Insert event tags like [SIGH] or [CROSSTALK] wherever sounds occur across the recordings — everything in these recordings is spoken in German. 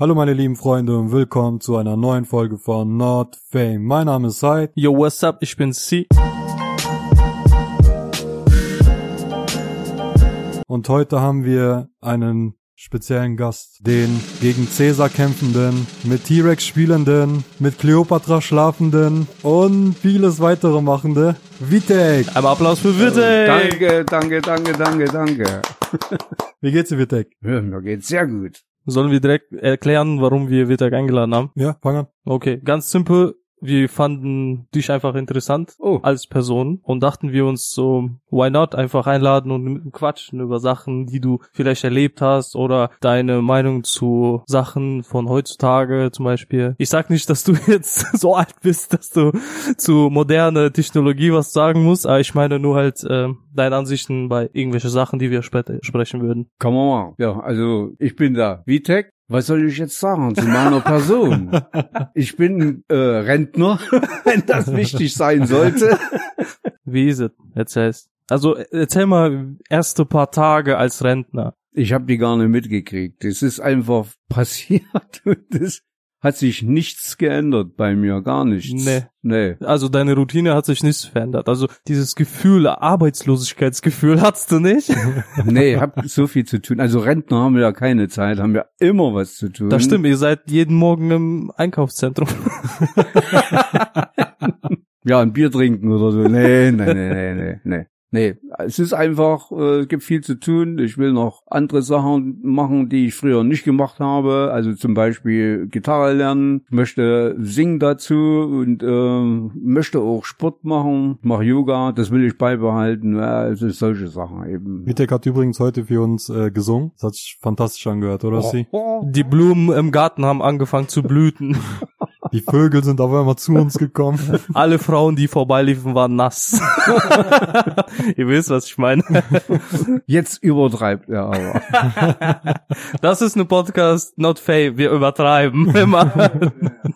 Hallo meine lieben Freunde und willkommen zu einer neuen Folge von Not Fame. Mein Name ist Said. Yo, what's up? Ich bin C. Und heute haben wir einen speziellen Gast, den gegen Caesar kämpfenden, mit T-Rex spielenden, mit Cleopatra schlafenden und vieles weitere machende Vitek. Einmal Applaus für Witte. Danke, danke, danke, danke, danke. Wie geht's dir, Vitek? Ja, mir geht's sehr gut. Sollen wir direkt erklären, warum wir Witek eingeladen haben? Ja, fang an. Okay, ganz simpel. Wir fanden dich einfach interessant Oh. als Person und dachten wir uns so, why not einfach einladen und quatschen über Sachen, die du vielleicht erlebt hast oder deine Meinung zu Sachen von heutzutage zum Beispiel. Ich sag nicht, dass du [LAUGHS] jetzt so alt bist, dass du zu moderne Technologie was sagen musst, aber ich meine nur halt äh, deine Ansichten bei irgendwelche Sachen, die wir später sprechen würden. Man mal. Ja, also ich bin da. Vitek, was soll ich jetzt sagen zu meiner Person? Ich bin äh, Rentner, [LAUGHS] wenn das wichtig sein sollte. Wie ist es? Erzähl's. Also erzähl mal erste paar Tage als Rentner. Ich habe die gar nicht mitgekriegt. Es ist einfach passiert [LAUGHS] und es hat sich nichts geändert bei mir, gar nichts. Nee. Nee. Also deine Routine hat sich nicht verändert. Also dieses Gefühl, Arbeitslosigkeitsgefühl [LAUGHS] hattest du nicht. [LAUGHS] Nee, hab so viel zu tun. Also Rentner haben ja keine Zeit, haben ja immer was zu tun. Das stimmt, ihr seid jeden Morgen im Einkaufszentrum. [LAUGHS] Ja, ein Bier trinken oder so. Nee, nee, nee, nee, nee, nee. Es ist einfach, äh, es gibt viel zu tun. Ich will noch andere Sachen machen, die ich früher nicht gemacht habe. Also zum Beispiel Gitarre lernen, Ich möchte singen dazu und äh, möchte auch Sport machen, mache Yoga, das will ich beibehalten. Ja, also solche Sachen eben. Vitek hat übrigens heute für uns äh, gesungen. Das hat sich fantastisch angehört, oder Sie? Die Blumen im Garten haben angefangen zu blüten. [LAUGHS] Die Vögel sind auf einmal zu uns gekommen. [LAUGHS] Alle Frauen, die vorbeiliefen, waren nass. [LAUGHS] ihr wisst, was ich meine. Jetzt übertreibt er aber. [LAUGHS] Das ist eine Podcast, not fame. Wir übertreiben immer.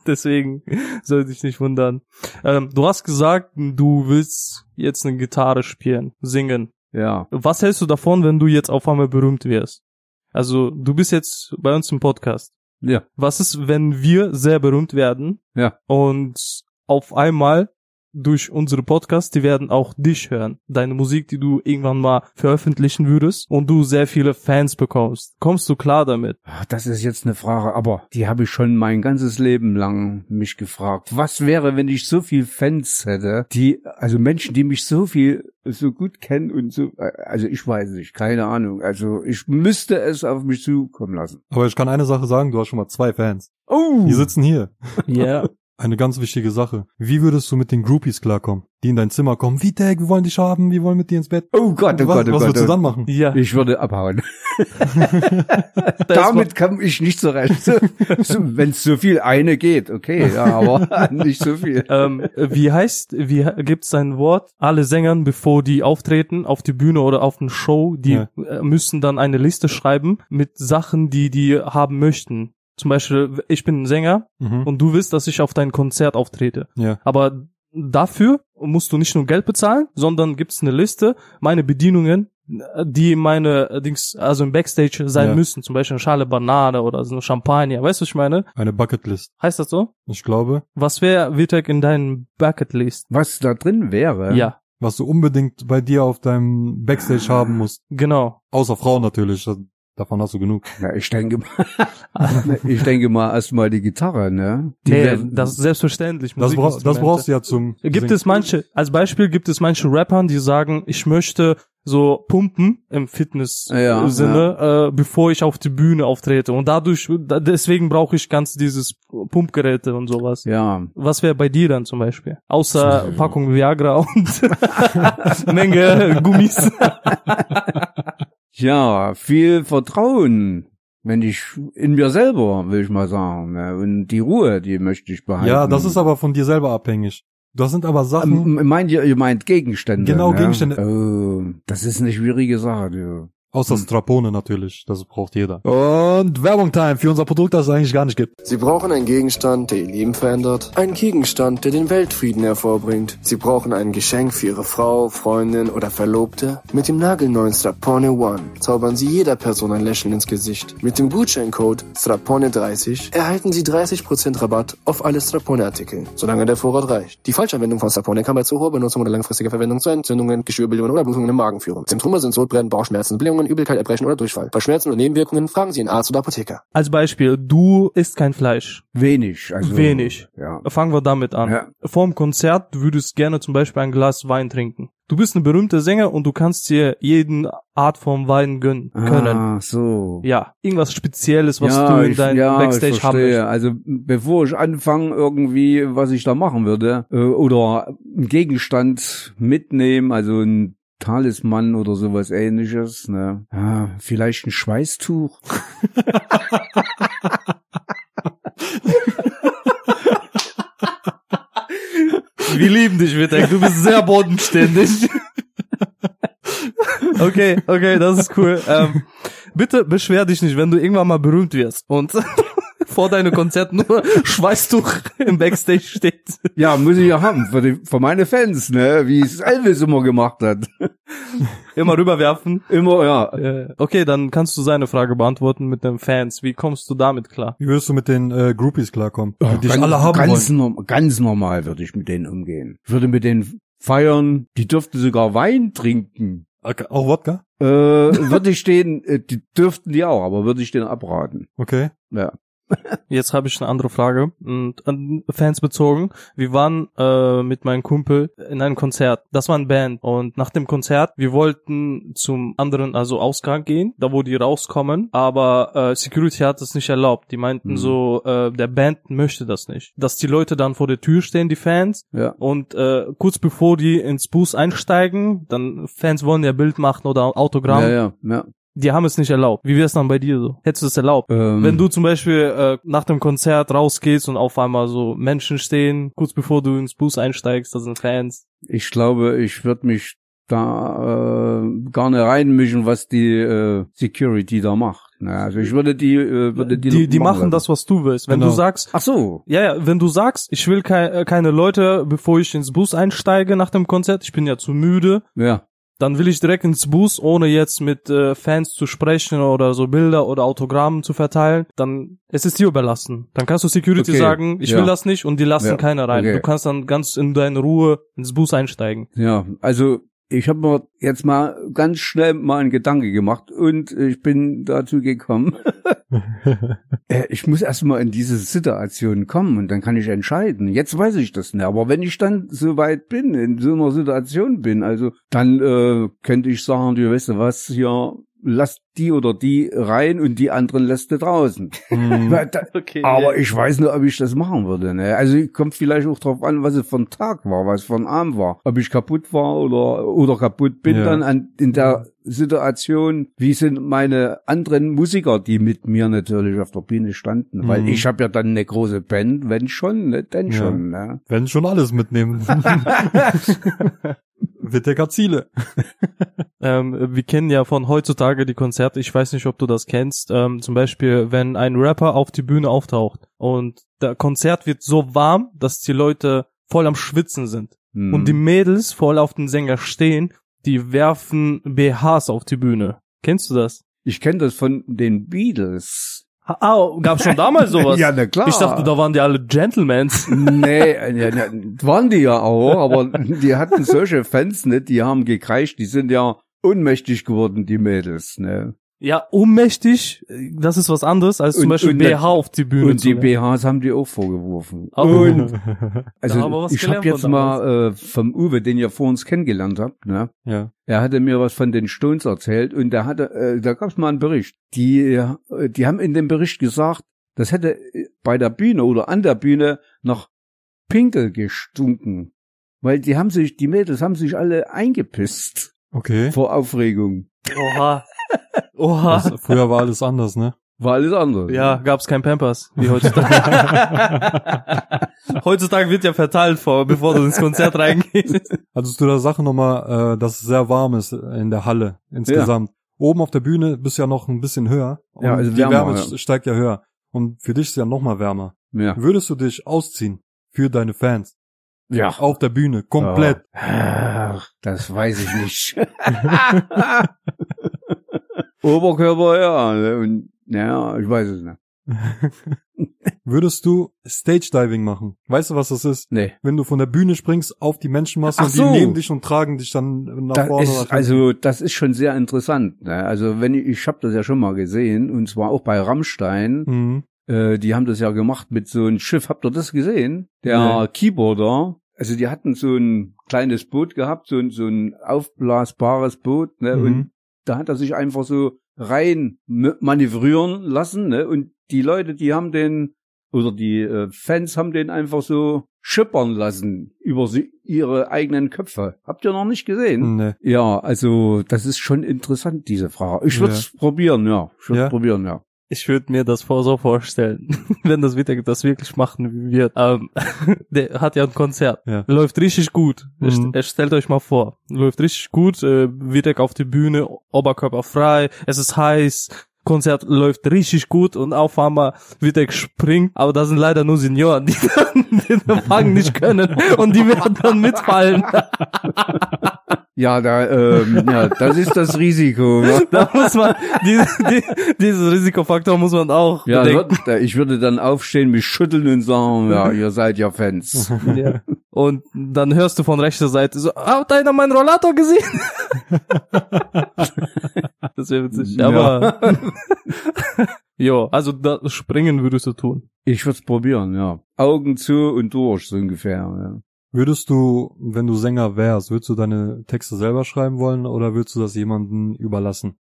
Deswegen sollte ich nicht wundern. Ähm, du hast gesagt, du willst jetzt eine Gitarre spielen, singen. Ja. Was hältst du davon, wenn du jetzt auf einmal berühmt wirst? Also, du bist jetzt bei uns im Podcast. Ja. Was ist, wenn wir sehr berühmt werden Ja. und auf einmal durch unsere Podcasts, die werden auch dich hören. Deine Musik, die du irgendwann mal veröffentlichen würdest und du sehr viele Fans bekommst. Kommst du klar damit? Ah, Das ist jetzt eine Frage, aber die habe ich schon mein ganzes Leben lang mich gefragt. Was wäre, wenn ich so viel Fans hätte, die, also Menschen, die mich so viel, so gut kennen und so, also ich weiß nicht, keine Ahnung. Also ich müsste es auf mich zukommen lassen. Aber ich kann eine Sache sagen, du hast schon mal zwei Fans. Oh! Die sitzen hier. Ja. [LAUGHS] Eine ganz wichtige Sache. Wie würdest du mit den Groupies klarkommen, die in dein Zimmer kommen? Vitek, wir wollen dich haben, wir wollen mit dir ins Bett. Oh Gott, oh was Gott, oh was Gott. würdest du oh- dann machen? ja. Ich würde abhauen. [LAUGHS] [LAUGHS] Damit komme ich nicht zurecht. [LAUGHS] So, Wenn es so viel eine geht, okay, ja, aber nicht so viel. ähm, wie heißt, wie gibt's ein Wort? Alle Sängern, bevor die auftreten auf die Bühne oder auf eine Show, die Ja. äh, müssen dann eine Liste schreiben mit Sachen, die die haben möchten. Zum Beispiel, ich bin ein Sänger Mhm. und du willst, dass ich auf dein Konzert auftrete. Ja. Aber dafür musst du nicht nur Geld bezahlen, sondern gibt's eine Liste, meine Bedienungen, die meine Dings, also im Backstage sein Ja. müssen. Zum Beispiel eine Schale Banane oder so eine Champagner. Weißt du, was ich meine? Eine Bucketlist. Heißt das so? Ich glaube, Was wäre, Vitek, in deinen Bucketlist? Was da drin wäre? Ja, was du unbedingt bei dir auf deinem Backstage haben musst. genau. Außer Frauen natürlich. Davon hast du genug. Ja, ich denke mal, [LAUGHS] ich denke mal erstmal die Gitarre, ne? Die nee, werden- das ist selbstverständlich. Das, bra das brauchst du ja zum. Gibt Singen. es manche, als Beispiel gibt es manche Rappern, die sagen, ich möchte so pumpen im Fitness-Sinne, Ja, äh, bevor ich auf die Bühne auftrete. Und dadurch, da- deswegen brauche ich ganz dieses Pumpgeräte und sowas. ja, Was wäre bei dir dann zum Beispiel? Außer Packung Viagra und [LAUGHS] Menge Gummis. [LAUGHS] ja, viel Vertrauen, wenn ich in mir selber, will ich mal sagen, ne? Und die Ruhe, die möchte ich behalten. Ja, das ist aber von dir selber abhängig. Das sind aber Sachen. Ähm, meint ihr, ihr meint Gegenstände? Genau, ne? Gegenstände. Oh, das ist eine schwierige Sache, du. Außer Hm. Strapone natürlich, das braucht jeder. Und Werbung Time für unser Produkt, das es eigentlich gar nicht gibt. Sie brauchen einen Gegenstand, der ihr Leben verändert. Einen Gegenstand, der den Weltfrieden hervorbringt. Sie brauchen ein Geschenk für Ihre Frau, Freundin oder Verlobte. Mit dem nagelneuen Strapone One zaubern Sie jeder Person ein Lächeln ins Gesicht. Mit dem Gutscheincode Strapone30 erhalten Sie 30% Rabatt auf alle Strapone-Artikel, solange der Vorrat reicht. Die Falschanwendung von Strapone kann bei zu hoher Benutzung oder langfristiger Verwendung zu Entzündungen, Geschwürbildungen oder Blutungen im Magen führen. Symptome sind Sodbrennen, Bauchschmerzen, Blähungen, Übelkeit, Erbrechen oder Durchfall. Bei Schmerzen oder Nebenwirkungen fragen Sie einen Arzt oder Apotheker. Als Beispiel, du isst kein Fleisch. Wenig. Also, Wenig. Ja. Fangen wir damit an. Ja. Vorm Konzert du würdest gerne zum Beispiel ein Glas Wein trinken. Du bist eine berühmte Sänger und du kannst dir jeden Art von Wein gönnen können. Ah, so. Ja, irgendwas Spezielles, was ja, du in deinem ja, Backstage ich haben verstehe. möchtest. Also bevor ich anfange irgendwie, was ich da machen würde, äh, oder einen Gegenstand mitnehmen, also ein Talisman oder sowas ähnliches, ne? Ja, vielleicht ein Schweißtuch. Wir lieben dich, Wittek. Du bist sehr bodenständig. okay, okay, das ist cool. Ähm, bitte beschwer dich nicht, wenn du irgendwann mal berühmt wirst und vor deinem Konzert nur [LAUGHS] Schweißtuch im Backstage steht. Ja, muss ich ja haben für, die, für meine Fans, ne? Wie es Elvis immer gemacht hat. Immer rüberwerfen. Immer, ja. Okay, dann kannst du seine Frage beantworten mit den Fans. Wie kommst du damit klar? Wie wirst du mit den äh, Groupies klarkommen? die dich ganz, alle haben ganz, wollen. norm ganz normal würde ich mit denen umgehen. Ich würde mit denen feiern. Die dürften sogar Wein trinken. Okay, Auch Wodka? Äh, würde ich denen, äh, die dürften die auch, aber würde ich denen abraten. Okay. Ja. Jetzt habe ich eine andere Frage und an Fans bezogen. Wir waren äh, mit meinem Kumpel in einem Konzert. Das war eine Band und nach dem Konzert, wir wollten zum anderen, also Ausgang gehen, da wo die rauskommen, aber äh, Security hat es nicht erlaubt. Die meinten Mhm. so, äh, der Band möchte das nicht. Dass die Leute dann vor der Tür stehen, die Fans, Ja. und äh, kurz bevor die ins Bus einsteigen, dann Fans wollen ja Bild machen oder Autogramm, Ja, ja, ja. Die haben es nicht erlaubt. Wie wär's dann bei dir so? Hättest du es erlaubt? Ähm, Wenn du zum Beispiel äh, nach dem Konzert rausgehst und auf einmal so Menschen stehen, kurz bevor du ins Bus einsteigst, da sind Fans. ich glaube, ich würde mich da äh, gar nicht reinmischen, was die äh, Security da macht. Ne? Also ich würde die, äh, würde die, Die, die machen lassen. das, was du willst. Wenn Genau. du sagst, Ach so. ja, ja, wenn du sagst, ich will kei äh, keine Leute, bevor ich ins Bus einsteige nach dem Konzert, ich bin ja zu müde, Ja. Dann will ich direkt ins Bus, ohne jetzt mit äh, Fans zu sprechen oder so Bilder oder Autogrammen zu verteilen, dann es ist dir überlassen. Dann kannst du Security Okay, sagen, ich ja. will das nicht und die lassen Ja, keiner rein. okay. Du kannst dann ganz in deine Ruhe ins Bus einsteigen. Ja, also ich habe mir jetzt mal ganz schnell mal einen Gedanke gemacht und ich bin dazu gekommen, [LAUGHS] äh, ich muss erstmal in diese Situation kommen und dann kann ich entscheiden. Jetzt weiß ich das nicht, aber wenn ich dann so weit bin, in so einer Situation bin, also dann äh, könnte ich sagen, du weißt du was, hier lass die oder die rein und die anderen lässt du draußen. [LAUGHS] Hm. Okay. aber ich weiß nicht, ob ich das machen würde. Ne? Also kommt vielleicht auch drauf an, was es für ein Tag war, was für ein Abend war. Ob ich kaputt war oder oder kaputt bin Ja. dann an, in der Situation. Wie sind meine anderen Musiker, die mit mir natürlich auf der Bühne standen? Weil Mhm. ich habe ja dann eine große Band, wenn schon, ne? denn Ja. schon. Ne? Wenn schon alles mitnehmen. [LAUGHS] Wittecker Ziele. [LAUGHS] Ähm, wir kennen ja von heutzutage die Konzerte, ich weiß nicht, ob du das kennst, ähm, zum Beispiel, wenn ein Rapper auf die Bühne auftaucht und der Konzert wird so warm, dass die Leute voll am Schwitzen sind Hm. und die Mädels voll auf den Sänger stehen, die werfen BHs auf die Bühne. Kennst du das? ich kenne das von den Beatles. Ah, gab's schon damals [LAUGHS] sowas? Ja, na klar. Ich dachte, da waren die alle Gentlemans. [LAUGHS] Nee, äh, ja, ja, waren die ja auch, aber die hatten solche Fans, ne, die haben gekreischt, die sind ja ohnmächtig geworden, die Mädels, ne. Ja, ohnmächtig, das ist was anderes, als zum Und- Beispiel und BH das- auf die Bühne Und zu die. BHs haben die auch vorgeworfen. Oh. Und [LAUGHS] Da haben wir also was ich habe jetzt mal äh, vom Uwe, den ihr vor uns kennengelernt habt, ne? ja. Er hatte mir was von den Stones erzählt und der hatte, äh, da gab's mal einen Bericht. Die, äh, die haben in dem Bericht gesagt, das hätte bei der Bühne oder an der Bühne nach Pinkel gestunken. Weil die haben sich, die Mädels haben sich alle eingepisst Okay. vor Aufregung. Oha. Oha. Das, früher war alles anders, ne? War alles andere. Ja, gab's kein Pampers, wie heutzutage. [LAUGHS] heutzutage wird ja verteilt vor, bevor du ins Konzert reingehst. Also zu der Sache nochmal, äh, dass es sehr warm ist in der Halle insgesamt. oben auf der Bühne bist du ja noch ein bisschen höher. Und Ja, also die wärmer, Wärme ja. steigt ja höher. Und für dich ist ja noch mal wärmer. Ja. Würdest du dich ausziehen für deine Fans Ja. auf der Bühne komplett? Ach, das weiß ich nicht. [LAUGHS] [LAUGHS] Oberkörper, ja. Und, ja, ich weiß es nicht. [LAUGHS] Würdest du Stage Diving machen? Weißt du, was das ist? Nee. Wenn du von der Bühne springst auf die Menschenmasse Ach und die so. nehmen dich und tragen dich dann nach Das vorne. ist, also das ist schon sehr interessant. Ne? Also wenn ich, ich habe das ja schon mal gesehen und zwar auch bei Rammstein. Mhm. Äh, die haben das ja gemacht mit so einem Schiff. Habt ihr das gesehen? Der Nee. Keyboarder. Also die hatten so ein kleines Boot gehabt, so ein, so ein aufblasbares Boot. Ne? Mhm. Und da hat er sich einfach so rein manövrieren lassen. Ne? Und die Leute, die haben den oder die äh, Fans haben den einfach so schippern lassen über sie, ihre eigenen Köpfe. Habt ihr noch nicht gesehen? Nee. Ja, also das ist schon interessant, diese Frage. Ich würde es probieren, ja. Ich würde Ja? probieren, ja. Ich würde mir das vor so vorstellen, [LAUGHS] wenn das wieder das wirklich machen wird. Ähm, [LAUGHS] der hat ja ein Konzert, Ja. läuft richtig gut. Mhm. Mhm. Stellt euch mal vor, läuft richtig gut, äh, Wittek auf die Bühne, Oberkörper frei, es ist heiß, Konzert läuft richtig gut und auf einmal Wittek springt, aber da sind leider nur Senioren, die [LAUGHS] dann den Empfang nicht können und die werden dann mitfallen. Ja, da, ähm, ja, das ist das Risiko. [LAUGHS] Da muss man, die, die, dieses Risikofaktor muss man auch Ja, bedenken. wird- ich würde dann aufstehen, mich schütteln und sagen, ja, [LAUGHS] ihr seid ja Fans. [LAUGHS] Ja. Und dann hörst du von rechter Seite so, hat einer meinen Rollator gesehen? das wäre witzig. Ja. Aber jo, also das Springen würdest du tun. Ich würde es probieren, ja. Augen zu und durch, so ungefähr. Ja. Würdest du, wenn du Sänger wärst, würdest du deine Texte selber schreiben wollen oder würdest du das jemandem überlassen?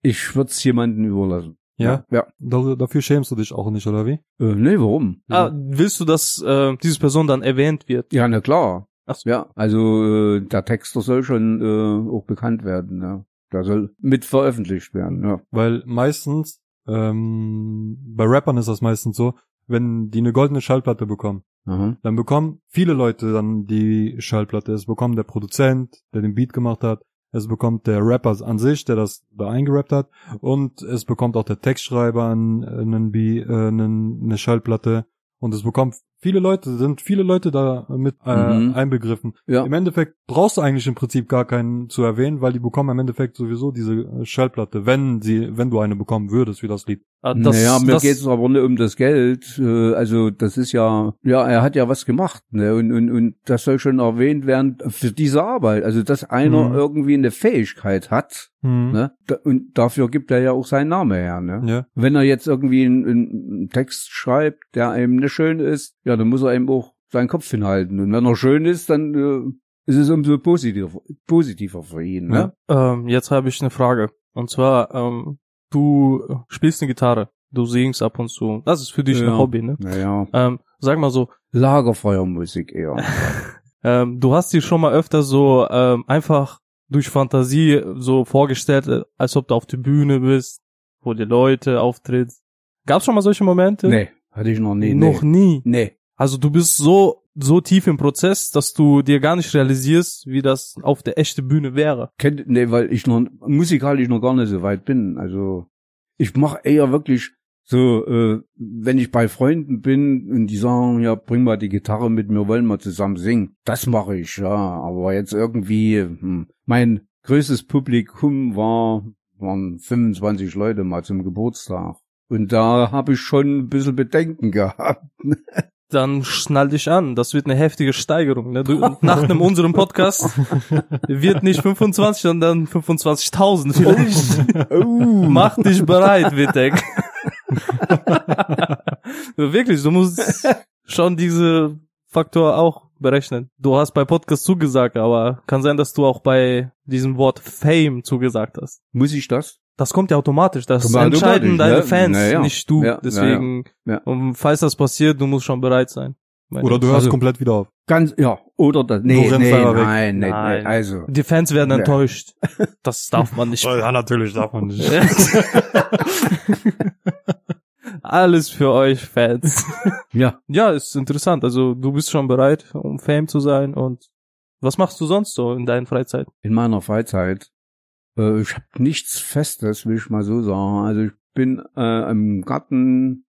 Ich würde es jemandem überlassen. Ja? Ja. Da- Dafür schämst du dich auch nicht, oder wie? Äh, nee, warum? Ah, willst du, dass äh, diese Person dann erwähnt wird? Ja, na klar. Ach so. Ja, also äh, der Texter soll schon äh, auch bekannt werden. Ja. Der soll mit veröffentlicht werden. Ja. Weil meistens, ähm, bei Rappern ist das meistens so, wenn die eine goldene Schallplatte bekommen, Aha. dann bekommen viele Leute dann die Schallplatte. Es bekommt der Produzent, der den Beat gemacht hat, es bekommt der Rapper an sich, der das da eingerappt hat, und es bekommt auch der Textschreiber an, einen äh, einen, eine Schallplatte, und es bekommt viele Leute, sind viele Leute da mit äh, Mhm. einbegriffen. Ja. Im Endeffekt brauchst du eigentlich im Prinzip gar keinen zu erwähnen, weil die bekommen im Endeffekt sowieso diese äh, Schallplatte, wenn sie, wenn du eine bekommen würdest, wie das Lied. Ah, das, naja, mir das, geht's aber nicht um das Geld. Äh, Also das ist ja, ja, er hat ja was gemacht, ne? Und, und, und das soll schon erwähnt werden für diese Arbeit. Also dass einer Mhm. irgendwie eine Fähigkeit hat, ne? Da, und dafür gibt er ja auch seinen Namen her, ne? Ja. Wenn er jetzt irgendwie einen, einen Text schreibt, der einem nicht schön ist, ja, dann muss er eben auch seinen Kopf hinhalten. Und wenn er schön ist, dann äh, ist es umso positiver, positiver für ihn, ne? ähm, jetzt habe ich eine Frage. Und zwar, ähm, du spielst eine Gitarre, du singst ab und zu. Das ist für dich Ja. ein Hobby, ne? Naja, Ähm, sag mal so, Lagerfeuermusik eher. [LAUGHS] ähm, du hast dir schon mal öfter so ähm, einfach durch Fantasie so vorgestellt, äh, als ob du auf der Bühne bist, wo die Leute auftrittst. Gab's schon mal solche Momente? nee, hatte ich noch nie. Noch nee. nie. Nee. Also du bist so so tief im Prozess, dass du dir gar nicht realisierst, wie das auf der echten Bühne wäre. Kennt, nee, weil ich noch musikalisch noch gar nicht so weit bin. Also ich mache eher wirklich so, äh, wenn ich bei Freunden bin und die sagen, ja, bring mal die Gitarre mit, wir wollen mal zusammen singen. Das mache ich, ja. Aber jetzt irgendwie, hm, mein größtes Publikum war, waren 25 Leute mal zum Geburtstag. Und da habe ich schon ein bisschen Bedenken [LAUGHS] gehabt. Dann schnall dich an. Das wird eine heftige Steigerung. Ne? Du, nach einem unserem Podcast wird nicht 25, sondern 25.000 vielleicht. Oh. Mach dich bereit, Wittek. [LAUGHS] Wirklich, du musst schon diese Faktor auch berechnen. Du hast bei Podcast zugesagt, aber kann sein, dass du auch bei diesem Wort Fame zugesagt hast. Muss ich das? Das kommt ja automatisch. Das Kommt automatisch, entscheiden deine ne? Fans, Naja. nicht du. Ja, Deswegen, ja. Und falls das passiert, du musst schon bereit sein. Oder du hörst Also- komplett wieder auf. Ganz, ja, oder das. Nee, nee, nein, nee, Nein. nee, also. Die Fans werden Ja. enttäuscht. [LAUGHS] Das darf man nicht. Ja, natürlich darf man nicht. [LAUGHS] Alles für euch Fans. Ja, Ja, ist interessant. Also du bist schon bereit, um Fame zu sein und was machst du sonst so in deiner Freizeit? in meiner Freizeit Äh, ich habe nichts Festes, will ich mal so sagen. Also ich bin äh, im Garten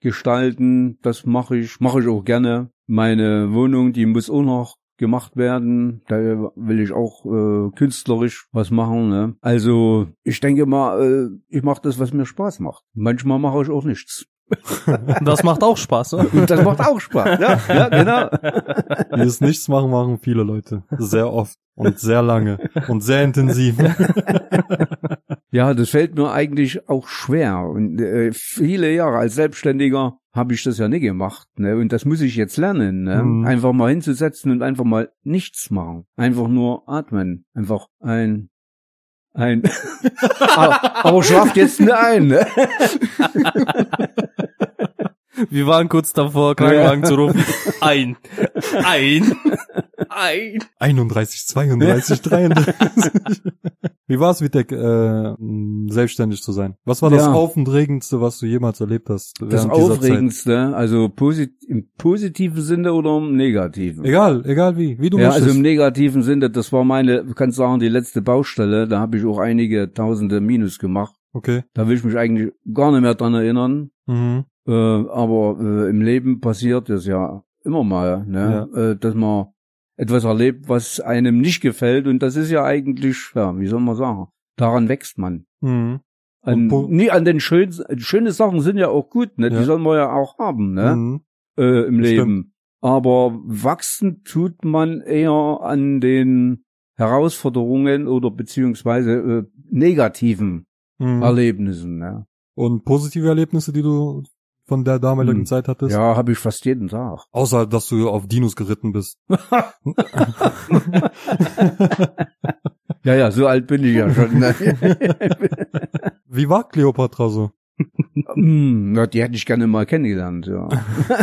gestalten, das mache ich, mache ich auch gerne. Meine Wohnung, die muss auch noch gemacht werden. Da will ich auch äh, künstlerisch was machen. Ne? Also ich denke mal, äh, ich mache das, was mir Spaß macht. Manchmal mache ich auch nichts. [LAUGHS] Das macht auch Spaß, ne? Das macht auch Spaß. Ja, ja genau. [LAUGHS] Dieses Nichts machen machen viele Leute. Sehr oft und sehr lange und sehr intensiv. [LAUGHS] Ja, das fällt mir eigentlich auch schwer. Und äh, viele Jahre als Selbstständiger habe ich das ja nie gemacht. Ne? Und das muss ich jetzt lernen. Ne? Mhm. Einfach mal hinzusetzen und einfach mal nichts machen. Einfach nur atmen. Einfach ein ein aber, aber schlaft jetzt nicht ein, ne? Wir waren kurz davor, Krankenwagen zu rufen. [LAUGHS] Ein. Ein. Ein. 31, 32, 33. Wie war es, Vitek, äh, selbstständig zu sein? Was war das Ja. Aufregendste, was du jemals erlebt hast? Das Aufregendste, also posit im positiven Sinne oder im negativen? Egal, egal wie, wie du ja, also möchtest. im negativen Sinne, das war meine, du kannst sagen, die letzte Baustelle, da habe ich auch einige tausende Minus gemacht. okay. Da will ich mich eigentlich gar nicht mehr dran erinnern. Mhm. Äh, aber äh, im Leben passiert es ja immer mal, ne? Äh, dass man etwas erlebt, was einem nicht gefällt. Und das ist ja eigentlich, ja, wie soll man sagen, daran wächst man. Mhm. An, nie an den schönen, schöne Sachen sind ja auch gut, ne? Ja. Die sollen wir ja auch haben, ne? Mhm. Äh, Im Stimmt. Leben. Aber wachsen tut man eher an den Herausforderungen oder beziehungsweise äh, negativen Mhm. Erlebnissen, ne? Und positive Erlebnisse, die du von der damaligen Hm. Zeit hattest? Ja, habe ich fast jeden Tag. Außer, dass du auf Dinos geritten bist. [LAUGHS] [LAUGHS] Ja, ja, so alt bin ich ja schon. Ne? [LAUGHS] Wie war Cleopatra so? Hm, die hätte ich gerne mal kennengelernt, ja.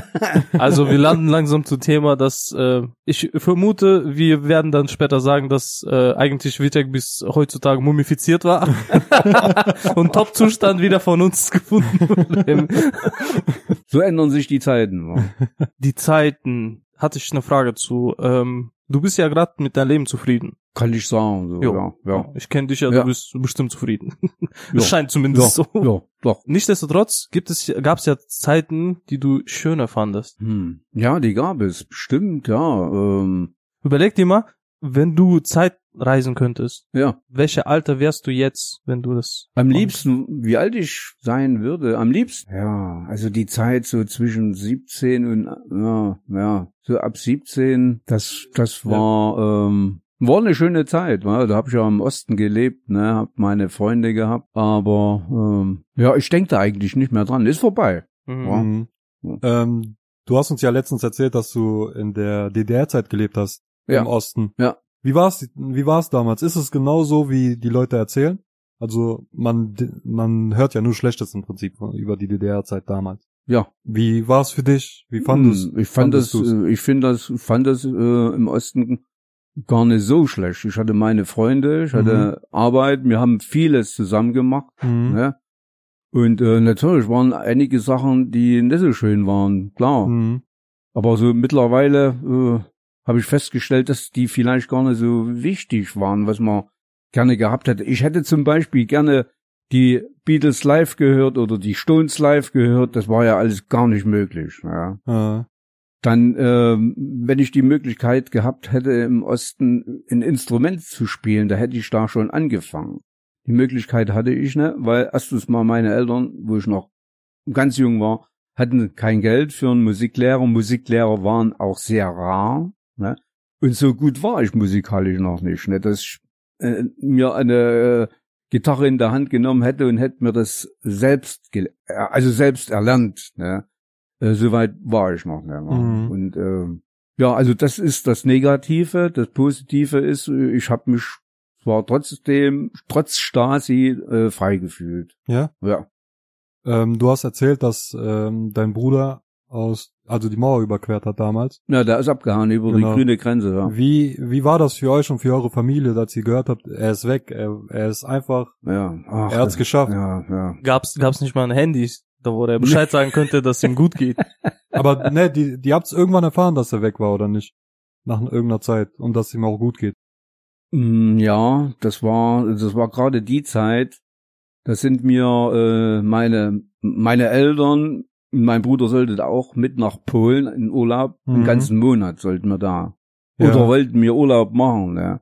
[LAUGHS] Also wir landen langsam zu Thema, dass äh, ich vermute, wir werden dann später sagen, dass äh, eigentlich Vitek bis heutzutage mumifiziert war [LAUGHS] und Top-Zustand wieder von uns gefunden wurde. So ändern sich die Zeiten. Die Zeiten, hatte ich eine Frage zu. Ähm, du bist ja gerade mit deinem Leben zufrieden. Kann ich sagen. So, ja, ja. Ich kenne dich ja, Ja. du bist bestimmt zufrieden. [LAUGHS] Ja. Das scheint zumindest Ja, so. ja, doch. Nichtsdestotrotz gibt es, gab es ja Zeiten, die du schöner fandest. Hm. Ja, die gab es. Stimmt, ja. Ähm, Überleg dir mal, wenn du Zeit reisen könntest, ja. welche Alter wärst du jetzt, wenn du das Am liebsten, wie alt ich sein würde, am liebsten. Ja, also die Zeit so zwischen 17 und, ja, ja, so ab 17, das, das war, ähm, war eine schöne Zeit, wa? da habe ich ja im Osten gelebt, ne, hab meine Freunde gehabt, aber ähm, ja, ich denke da eigentlich nicht mehr dran, ist vorbei. Mhm. Ja. Mhm. Ähm, du hast uns ja letztens erzählt, dass du in der DDR-Zeit gelebt hast. Ja. Im Osten. Ja. Wie war's, wie war's damals? Ist es genauso, wie die Leute erzählen? Also, man, man hört ja nur Schlechtes im Prinzip über die DDR-Zeit damals. Ja, Wie war's für dich? Wie fandest Hm, Ich fand das, du's? äh, ich finde das, fand das äh, im Osten gar nicht so schlecht. Ich hatte meine Freunde, ich hatte Arbeit, wir haben vieles zusammen gemacht. Mhm. Ne? Und äh, natürlich waren einige Sachen, die nicht so schön waren, klar. Mhm. Aber so mittlerweile äh, habe ich festgestellt, dass die vielleicht gar nicht so wichtig waren, was man gerne gehabt hätte. Ich hätte zum Beispiel gerne die Beatles live gehört oder die Stones live gehört. Das war ja alles gar nicht möglich. Ja. Äh, Dann, ähm, wenn ich die Möglichkeit gehabt hätte, im Osten ein Instrument zu spielen, da hätte ich da schon angefangen. Die Möglichkeit hatte ich nicht, weil erstens mal meine Eltern, wo ich noch ganz jung war, hatten kein Geld für einen Musiklehrer. Musiklehrer waren auch sehr rar. Ne? Und so gut war ich musikalisch noch nicht. Ne? Dass ich äh, mir eine äh, Gitarre in der Hand genommen hätte und hätte mir das selbst, äh, also selbst erlernt. Ne? Äh, Soweit war ich noch nicht. Mhm. Und äh, ja, also das ist das Negative. Das Positive ist, ich habe mich zwar trotzdem, trotz Stasi, äh, frei gefühlt. ja. Ja. Ähm, du hast erzählt, dass ähm, dein Bruder aus, also die Mauer überquert hat damals. Ja, der ist abgehauen über Genau. die grüne Grenze. Ja. Wie, wie war das für euch und für eure Familie, als ihr gehört habt, er ist weg, er, er ist einfach, ja. Ach, er hat's geschafft. Ja, ja. Gab's, gab's nicht mal ein Handy, da wo er Bescheid sagen könnte, dass ihm gut geht. [LAUGHS] Aber ne, die, die habt's irgendwann erfahren, dass er weg war oder nicht? Nach irgendeiner Zeit und dass ihm auch gut geht. Mm, Ja, das war, das war gerade die Zeit, da sind mir äh, meine, meine Eltern, und mein Bruder sollte da auch mit nach Polen in Urlaub, Mhm. einen ganzen Monat sollten wir da. Ja. Oder wollten wir Urlaub machen, ne?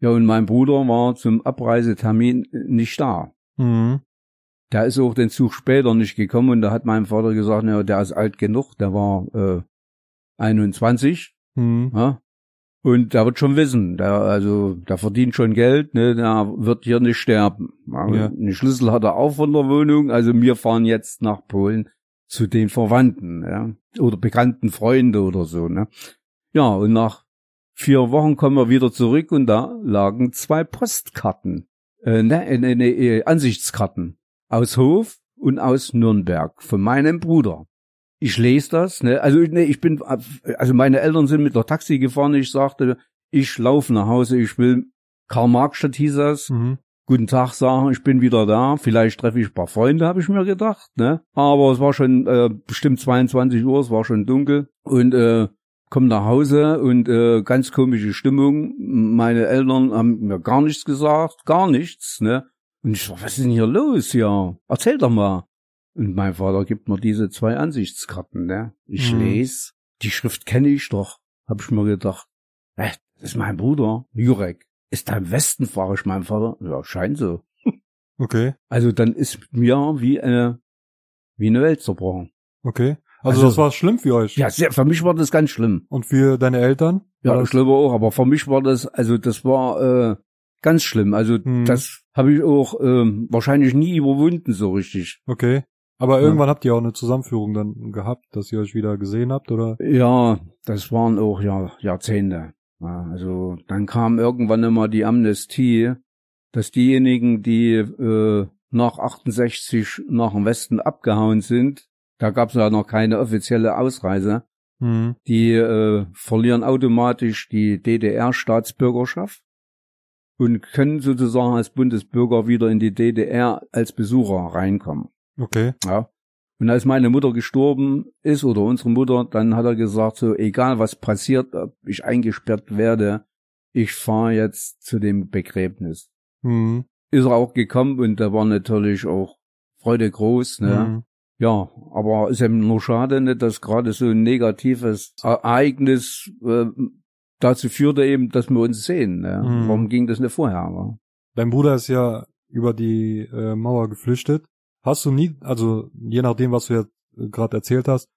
Ja, und mein Bruder war zum Abreisetermin nicht da. Mhm. Der ist auch den Zug später nicht gekommen und da hat mein Vater gesagt, ja, der ist alt genug, der war äh, 21, Mhm. ja? Und der wird schon wissen, der, also, der verdient schon Geld, ne, der wird hier nicht sterben. Ja, Ja. Einen Schlüssel hat er auch von der Wohnung, also wir fahren jetzt nach Polen zu den Verwandten, ja, oder bekannten Freunde oder so, ne. Ja, und nach vier Wochen kommen wir wieder zurück und da lagen zwei Postkarten, äh, ne, äh, ne, ne, äh, Ansichtskarten aus Hof und aus Nürnberg von meinem Bruder. Ich lese das, ne? Also ne, ich bin, also meine Eltern sind mit der Taxi gefahren. Ich sagte, ich laufe nach Hause. Ich will Karl-Marx-Stadt hieß das. Mhm. Guten Tag sagen, ich bin wieder da. Vielleicht treffe ich ein paar Freunde, habe ich mir gedacht, ne? Aber es war schon äh, bestimmt 22 Uhr, es war schon dunkel und äh, komm nach Hause und äh, ganz komische Stimmung. Meine Eltern haben mir gar nichts gesagt, gar nichts, ne? Und ich sag, was ist denn hier los hier? Erzähl doch mal. Und mein Vater gibt mir diese zwei Ansichtskarten, ne? Ich Mhm. lese, die Schrift kenne ich doch. Hab ich mir gedacht, äh, das ist mein Bruder, Jurek. Ist da im Westen, frage ich meinen Vater. Ja, scheint so. [LAUGHS] Okay, Also dann ist mir wie eine, wie eine Welt zerbrochen. okay. Also, Also- das war schlimm für euch. Ja, sehr, für mich war das ganz schlimm. Und für deine Eltern? Ja, glaube auch, aber für mich war das, also das war äh, ganz schlimm. Also Mhm. das habe ich auch ähm, wahrscheinlich nie überwunden so richtig. Okay. Aber Ja. irgendwann habt ihr auch eine Zusammenführung dann gehabt, dass ihr euch wieder gesehen habt, oder? Ja, das waren auch ja, Jahrzehnte. Ja, also dann kam irgendwann immer die Amnestie, dass diejenigen, die äh, nach 68 nach dem Westen abgehauen sind, da gab es ja noch keine offizielle Ausreise, Mhm. die äh, verlieren automatisch die DDR-Staatsbürgerschaft und können sozusagen als Bundesbürger wieder in die DDR als Besucher reinkommen. Okay. Ja. Und als meine Mutter gestorben ist oder unsere Mutter, dann hat er gesagt, so egal was passiert, ob ich eingesperrt werde, ich fahre jetzt zu dem Begräbnis. Mhm. Ist er auch gekommen und da war natürlich auch Freude groß, ne? Mhm. Ja, aber ist eben nur schade, ne, dass gerade so ein negatives Ereignis äh, dazu führte eben, dass wir uns sehen. Ne? Mhm. Warum ging das nicht vorher? wa? Dein Bruder ist ja über die äh, Mauer geflüchtet. Hast du nie, also je nachdem, was du jetzt äh, gerade erzählt hast,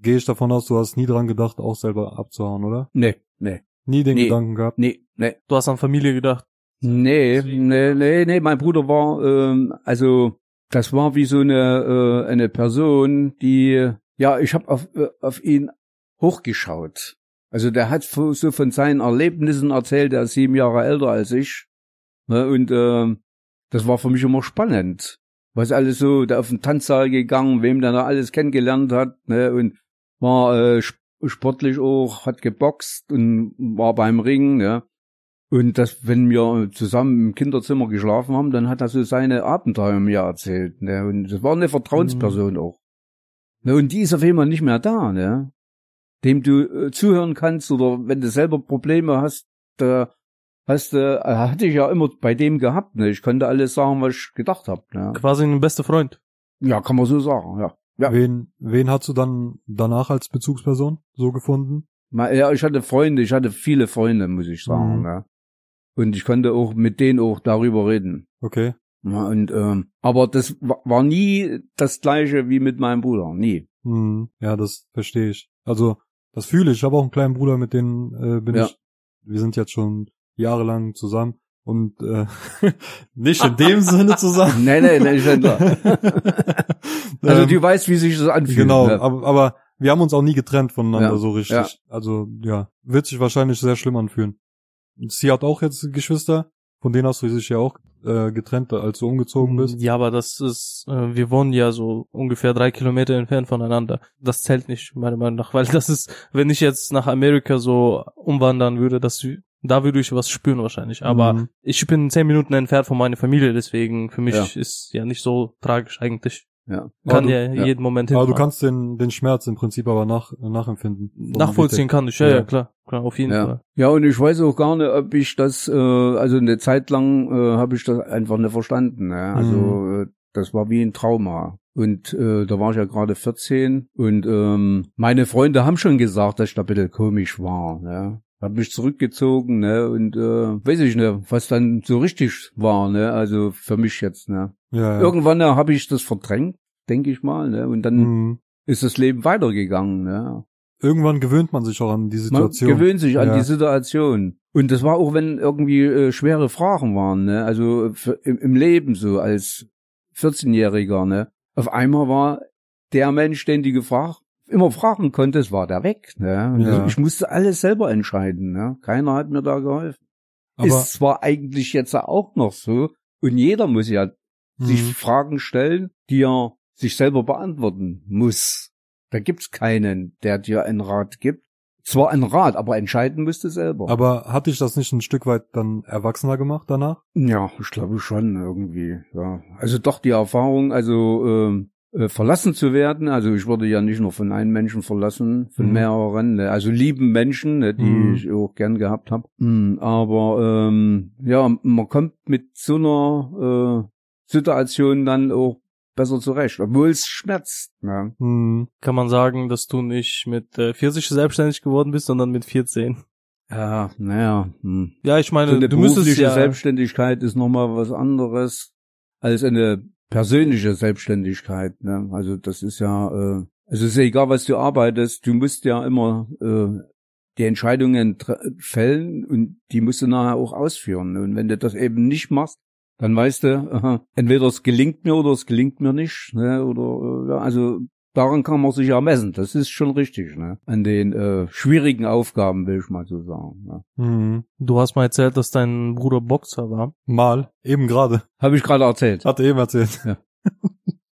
gehe ich davon aus, du hast nie dran gedacht, auch selber abzuhauen, oder? Nee, nee, Nie den Nee. Gedanken gehabt. nee, nee. Du hast an Familie gedacht. Nee, nee, nee, nee, mein Bruder war, ähm, also das war wie so eine, äh, eine Person, die, ja, ich habe auf, äh, auf ihn hochgeschaut. Also der hat so von seinen Erlebnissen erzählt, er ist sieben Jahre älter als ich. Ne, und ähm, das war für mich immer spannend. Was alles so, der auf den Tanzsaal gegangen, wem der da alles kennengelernt hat, ne, und war äh, sp- sportlich auch, hat geboxt und war beim Ring, ne. Und das, wenn wir zusammen im Kinderzimmer geschlafen haben, dann hat er so seine Abenteuer mir erzählt. Ne? Und das war eine Vertrauensperson auch. Ne? Und die ist auf einmal nicht mehr da, ne? Dem du äh, zuhören kannst oder wenn du selber Probleme hast, da hast du, äh, hatte ich ja immer bei dem gehabt, ne? Ich konnte alles sagen, was ich gedacht habe, ne? Quasi ein bester Freund. Ja, kann man so sagen, ja. Ja. Wen, wen hast du dann danach als Bezugsperson so gefunden? Ja, ich hatte Freunde, ich hatte viele Freunde, muss ich sagen, Mhm. ne? Und ich konnte auch mit denen auch darüber reden. Okay. Ja, und ähm, aber das wa- war nie das gleiche wie mit meinem Bruder, nie. Hm, ja, das verstehe ich. Also, das fühle ich. Ich habe auch einen kleinen Bruder, mit dem äh, bin Ja. ich. Wir sind jetzt schon jahrelang zusammen und äh, [LAUGHS] nicht in dem [LAUGHS] Sinne zusammen. Nee, nee, nee, schon klar. Also Ähm, du weißt, wie sich das anfühlt. Genau, ne? aber, aber wir haben uns auch nie getrennt voneinander Ja, so richtig. ja. Also ja, wird sich wahrscheinlich sehr schlimm anfühlen. Sie hat auch jetzt Geschwister, von denen hast du dich ja auch äh, getrennt, als du umgezogen bist. Ja, aber das ist, äh, wir wohnen ja so ungefähr drei Kilometer entfernt voneinander. Das zählt nicht, meiner Meinung nach, weil das ist, wenn ich jetzt nach Amerika so umwandern würde, das, da würde ich was spüren wahrscheinlich. Aber Mhm. ich bin zehn Minuten entfernt von meiner Familie, deswegen für mich Ja. ist ja nicht so tragisch eigentlich. Ja. Kann du- ja, ja. jeden Moment Aber du kannst den, den Schmerz im Prinzip aber nach, nachempfinden. Nachvollziehen kann ich, ja, Ja. ja, klar. klar, auf jeden Ja. Fall. Ja, und ich weiß auch gar nicht, ob ich das, äh, also eine Zeit lang äh, habe ich das einfach nicht verstanden. Ne? Also Mhm. äh, das war wie ein Trauma. Und äh, da war ich ja gerade 14 und ähm, meine Freunde haben schon gesagt, dass ich da ein bisschen komisch war. Ne? Hab mich zurückgezogen, ne, und äh, weiß ich nicht, was dann so richtig war, ne, also für mich jetzt, ne. Ja, ja. Irgendwann ja, habe ich das verdrängt, denke ich mal, ne, und dann Mhm. ist das Leben weitergegangen, ne. Irgendwann gewöhnt man sich auch an die Man Situation. gewöhnt sich an Ja. die Situation. Und das war auch, wenn irgendwie äh, schwere Fragen waren, ne? Also für, im, im Leben so als 14-Jähriger, ne? Auf einmal war der Mensch, den die gefragt, immer fragen konnte, es war der weg, ne? Ja. Ich musste alles selber entscheiden, ne? Keiner hat mir da geholfen. Aber ist zwar eigentlich jetzt auch noch so. Und jeder muss ja sich Mhm. Fragen stellen, die er sich selber beantworten muss. Da gibt's keinen, der dir einen Rat gibt. Zwar einen Rat, aber entscheiden musst du selber. aber hat dich das nicht ein Stück weit dann erwachsener gemacht danach? ja, ich glaube schon irgendwie. Ja, also doch die Erfahrung, also ähm, äh, verlassen zu werden. Also ich wurde ja nicht nur von einem Menschen verlassen, von Mhm. mehreren, ne? also lieben Menschen, ne, die Mhm. ich auch gern gehabt habe. Aber ähm, ja, man kommt mit so einer äh, Situation dann auch besser zurecht, obwohl es schmerzt. Ne? Mhm. Kann man sagen, dass du nicht mit äh, 40 selbstständig geworden bist, sondern mit 14. Ja, naja. Hm. Ja, ich meine, so eine du müsstest ja, Selbstständigkeit ist nochmal was anderes als eine persönliche Selbstständigkeit. Ne? Also das ist ja, äh, also es ist ja egal, was du arbeitest, du musst ja immer äh, die Entscheidungen fällen und die musst du nachher auch ausführen. Und wenn du das eben nicht machst, dann weißt du, aha, [LAUGHS] entweder es gelingt mir oder es gelingt mir nicht. Ne? Oder äh, ja, also daran kann man sich ja messen. Das ist schon richtig. Ne? An den äh, schwierigen Aufgaben will ich mal so sagen. Ne? Mhm. du hast mal erzählt, dass dein Bruder Boxer war. Mal, eben gerade. Habe ich gerade erzählt. Hat er eben erzählt. [LAUGHS]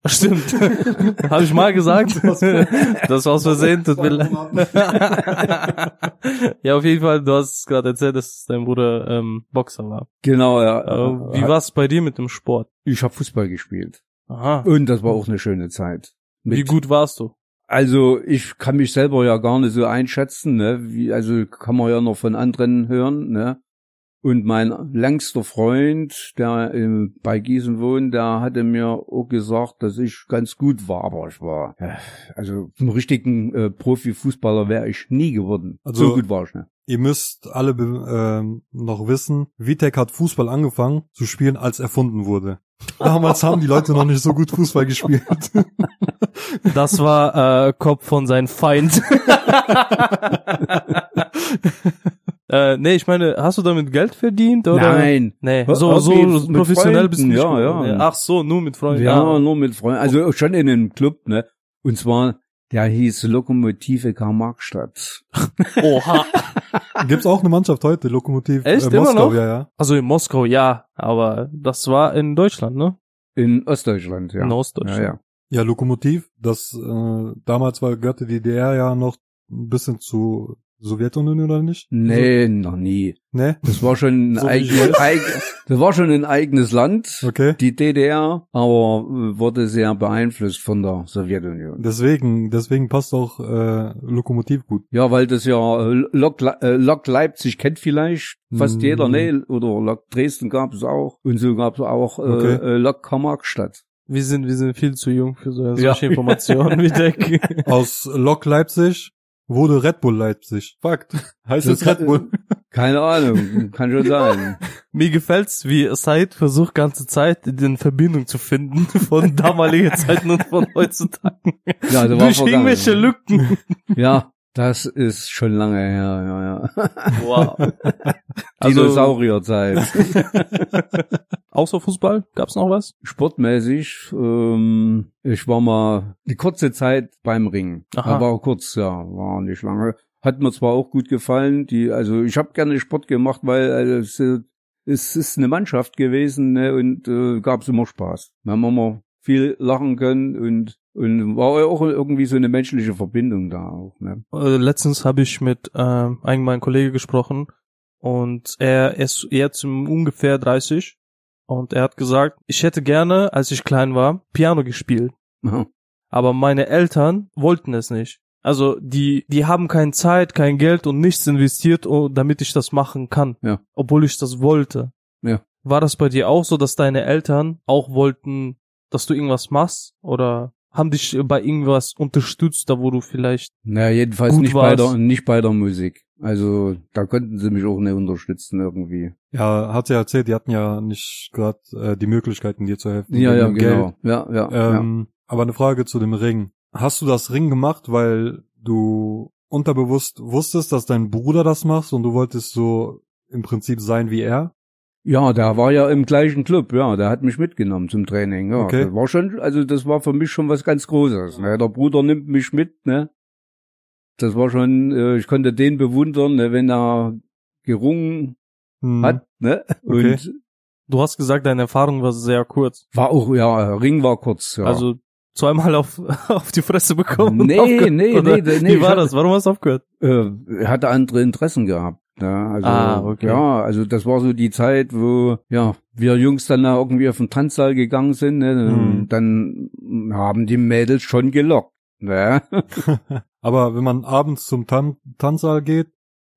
Stimmt. [LAUGHS] Habe ich mal gesagt? das war aus Versehen, tut mir leid. [LAUGHS] ja, auf jeden Fall, du hast gerade erzählt, dass dein Bruder ähm, Boxer war. Genau, ja. Äh, wie war's bei dir mit dem Sport? Ich habe Fußball gespielt. Aha. Und das war auch eine schöne Zeit. Mit- Wie gut warst du? Also ich kann mich selber ja gar nicht so einschätzen, ne? Wie, also kann man ja noch von anderen hören, ne? Und mein längster Freund, der äh, bei Gießen wohnt, der hatte mir auch gesagt, dass ich ganz gut war, aber ich war, äh, also zum richtigen äh, Profifußballer wäre ich nie geworden. Also- so gut war ich nicht. Ihr müsst alle ähm, noch wissen, Vitek hat Fußball angefangen zu spielen, als erfunden wurde. Damals haben die Leute noch nicht so gut Fußball gespielt. [LAUGHS] Das war äh, Kopf von seinem Feind. [LAUGHS] äh, nee, ich meine, hast du damit Geld verdient oder? Nein. Nee, so, so mit professionell bist du nicht Freunden, ja, ja. Ach so, nur mit Freunden. Ja, Ah. nur mit Freunden. Also schon in einem Club, ne? Und zwar, der hieß Lokomotive Karl-Marx-Stadt. [LAUGHS] Oha. Gibt's auch eine Mannschaft heute, Lokomotiv Echt? äh, Immer Moskau, noch? ja, ja. Also in Moskau, ja, aber das war in Deutschland, ne? In Ostdeutschland, ja. In ja, Ostdeutschland. ja. Ja, Lokomotiv, das äh, damals war gehörte die DDR ja noch ein bisschen zu Sowjetunion oder nicht? Nee, noch nie. So, ne? Das war schon ein, So eigen, das war schon ein eigenes Land, Okay. die DDR, aber wurde sehr beeinflusst von der Sowjetunion. Deswegen, deswegen passt auch äh, Lokomotiv gut. Ja, weil das ja äh, Lok, äh, Lok Leipzig kennt vielleicht fast Mhm. jeder, ne? Oder Lok Dresden gab es auch. Und so gab es auch äh, Okay. äh, Lok Karl-Marx-Stadt. Wir sind, wir sind viel zu jung für so, solche Ja. Informationen wie Deck. [LAUGHS] Aus Lok Leipzig wurde Red Bull Leipzig. Fakt. [LAUGHS] Heißt Das jetzt Red Bull. [LAUGHS] Keine Ahnung, kann schon sein. [LAUGHS] Mir gefällt's, wie Said versucht ganze Zeit in Verbindung zu finden von damaliger Zeiten und von heutzutage. Ja, war Durch irgendwelche Lücken. Ja, das ist schon lange her, ja, ja. Wow. [LAUGHS] Also, Dinosaurierzeit. [LAUGHS] außer Fußball, gab's noch was? Sportmäßig, ähm, ich war mal die kurze Zeit beim Ring. Aha. Aber kurz, ja, war nicht lange. Hat mir zwar auch gut gefallen, die, also ich habe gerne Sport gemacht, weil äh, es, es ist eine Mannschaft gewesen ne, und äh, gab's immer Spaß. Wir haben immer viel lachen können und und war auch irgendwie so eine menschliche Verbindung da auch. Ne? Äh, letztens habe ich mit ähm, einem meiner Kollegen gesprochen und er ist jetzt um ungefähr 30 und er hat gesagt, ich hätte gerne, als ich klein war, Piano gespielt. Aber meine Eltern wollten es nicht. Also die, die haben keine Zeit, kein Geld und nichts investiert, oh, damit ich das machen kann. Ja. Obwohl ich das wollte. Ja. War das bei dir auch so, dass deine Eltern auch wollten, dass du irgendwas machst? Oder haben dich bei irgendwas unterstützt, da wo du vielleicht. Naja, jedenfalls Gut nicht bei, war's. der, nicht bei der Musik. Also da konnten sie mich auch nicht unterstützen irgendwie. Ja, hat sie erzählt, die hatten ja nicht gerade äh, die Möglichkeiten, dir zu helfen. Ja, ja, genau. Ja, ja, ja. Ähm, Aber eine Frage zu dem Ring. Hast du das Ring gemacht, weil du unterbewusst wusstest, dass dein Bruder das macht und du wolltest so im Prinzip sein wie er? Ja, der war ja im gleichen Club, ja, der hat mich mitgenommen zum Training, ja. Okay. Das war schon, also das war für mich schon was ganz Großes. Ne? Der Bruder nimmt mich mit, ne? Das war schon, äh, ich konnte den bewundern, ne, wenn er gerungen Hm. hat, ne? Okay. Und Du hast gesagt, deine Erfahrung war sehr kurz. war auch, ja, Ring war kurz, ja. Also zweimal auf, [LAUGHS] auf die Fresse bekommen. Nee, nee, nee, nee, Wie war das? Warum hast du aufgehört? äh, er hatte andere Interessen gehabt. Ja, also, Ah, okay. ja, also das war so die Zeit, wo ja wir Jungs dann da irgendwie auf den Tanzsaal gegangen sind. Ne? Mhm. Dann haben die Mädels schon gelockt. Ne? [LAUGHS] Aber wenn man abends zum Tan Tanzsaal geht,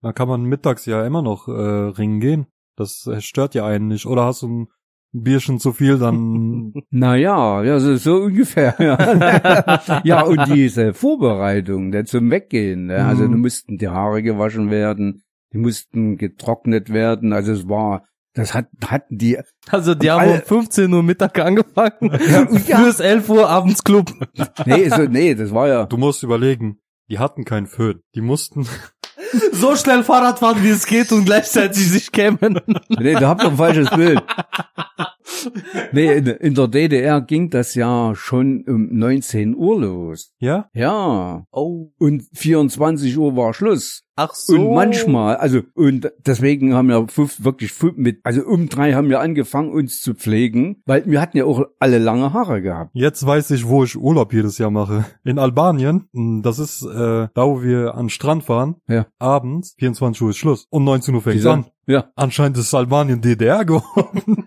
dann kann man mittags ja immer noch äh, ringen gehen. Das äh, stört ja einen nicht. Oder hast du ein Bierchen zu viel, dann [LAUGHS] Naja, ja, so, so ungefähr. Ja. [LAUGHS] ja, und diese Vorbereitung ne, zum Weggehen. Ne? Also Mhm. da mussten die Haare gewaschen werden, die mussten getrocknet werden. Also es war, das hat, hatten die Also die haben Alle- um 15 Uhr Mittag angefangen. [LAUGHS] Ja, ja. Bis 11 Uhr abends Club. [LAUGHS] Nee, so, nee, das war ja. du musst überlegen, die hatten keinen Föhn. Die mussten [LAUGHS] So schnell Fahrrad fahren, wie es geht und gleichzeitig sich kämmen. Nee, da habt ihr ein falsches Bild. Nee, in, in der DDR ging das ja schon um 19 Uhr los. ja? Ja. Oh. Und 24 Uhr war Schluss. Ach so. Und manchmal, also, und deswegen haben wir fünf, wirklich fünf mit, also um drei haben wir angefangen, uns zu pflegen, weil wir hatten ja auch alle lange Haare gehabt. Jetzt weiß ich, wo ich Urlaub jedes Jahr mache. In Albanien. Mm, Das ist äh, da, wo wir an den Strand fahren. Ja. Abends, 24 Uhr ist Schluss. Und 19 Uhr fängt an. Ja. Anscheinend ist Albanien DDR geworden.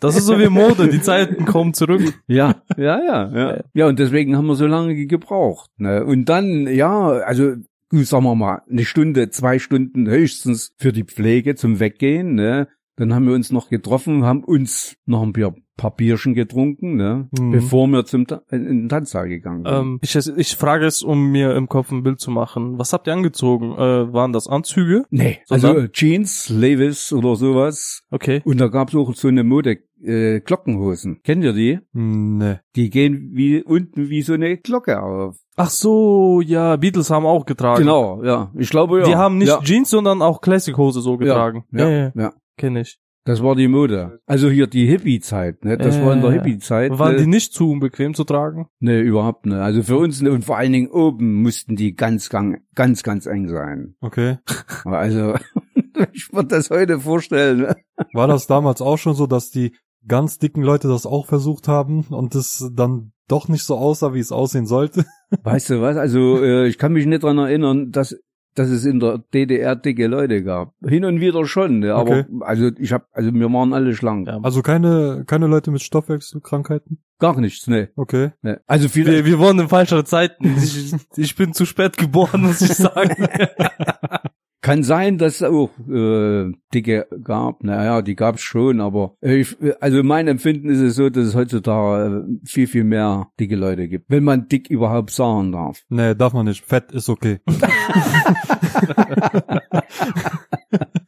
Das ist so wie Mode, die Zeiten kommen zurück. Ja, ja, ja, ja. Ja, und deswegen haben wir so lange gebraucht. Ne? Und dann, ja, also, sagen wir mal, eine Stunde, zwei Stunden höchstens für die Pflege zum Weggehen. Ne? Dann haben wir uns noch getroffen, haben uns noch ein Bier, paar Bierchen getrunken, ne? Mhm. bevor wir zum Ta in den Tanzsaal gegangen sind. Ähm, ich, ich frage es, um mir im Kopf ein Bild zu machen. Was habt ihr angezogen? Äh, waren das Anzüge? nee, sondern- also äh, Jeans, Levis oder sowas. Okay. Und da gab's auch so eine Mode, äh, Glockenhosen. Kennt ihr die? Nee. Die gehen wie unten wie so eine Glocke auf. Ach so, ja, Beatles haben auch getragen. Genau, ja. Ich glaube ja. Die haben nicht ja. Jeans, sondern auch Classic-Hose so getragen. Ja, ja, ja. Kenne ich. Das war die Mode. Also hier die Hippie-Zeit, ne? Das war in der Äh, Hippie-Zeit. Waren ne? die nicht zu unbequem zu tragen? Ne, überhaupt nicht. Also für uns ne, und vor allen Dingen oben mussten die ganz, ganz, ganz, ganz eng sein. Okay. [LAUGHS] Also [LAUGHS] ich würde das heute vorstellen. Ne? War das damals auch schon so, dass die ganz dicken Leute das auch versucht haben und es dann doch nicht so aussah, wie es aussehen sollte? Weißt du was? Also äh, ich kann mich nicht dran erinnern, dass dass es in der DDR dicke Leute gab. Hin und wieder schon, ne? aber Okay. also ich hab, also wir waren alle schlank. Ja. Also keine, keine Leute mit Stoffwechselkrankheiten? Gar nichts, ne. Okay. ne. Also viele, Wir, wir wohnen in falscher Zeiten. Ich, ich bin zu spät geboren, muss ich sagen. [LAUGHS] Kann sein, dass es auch äh, dicke gab. Naja, die gab's schon, aber ich, also mein Empfinden ist es so, dass es heutzutage äh, viel, viel mehr dicke Leute gibt. Wenn man dick überhaupt sagen darf. Nee, darf man nicht. Fett ist okay. [LAUGHS]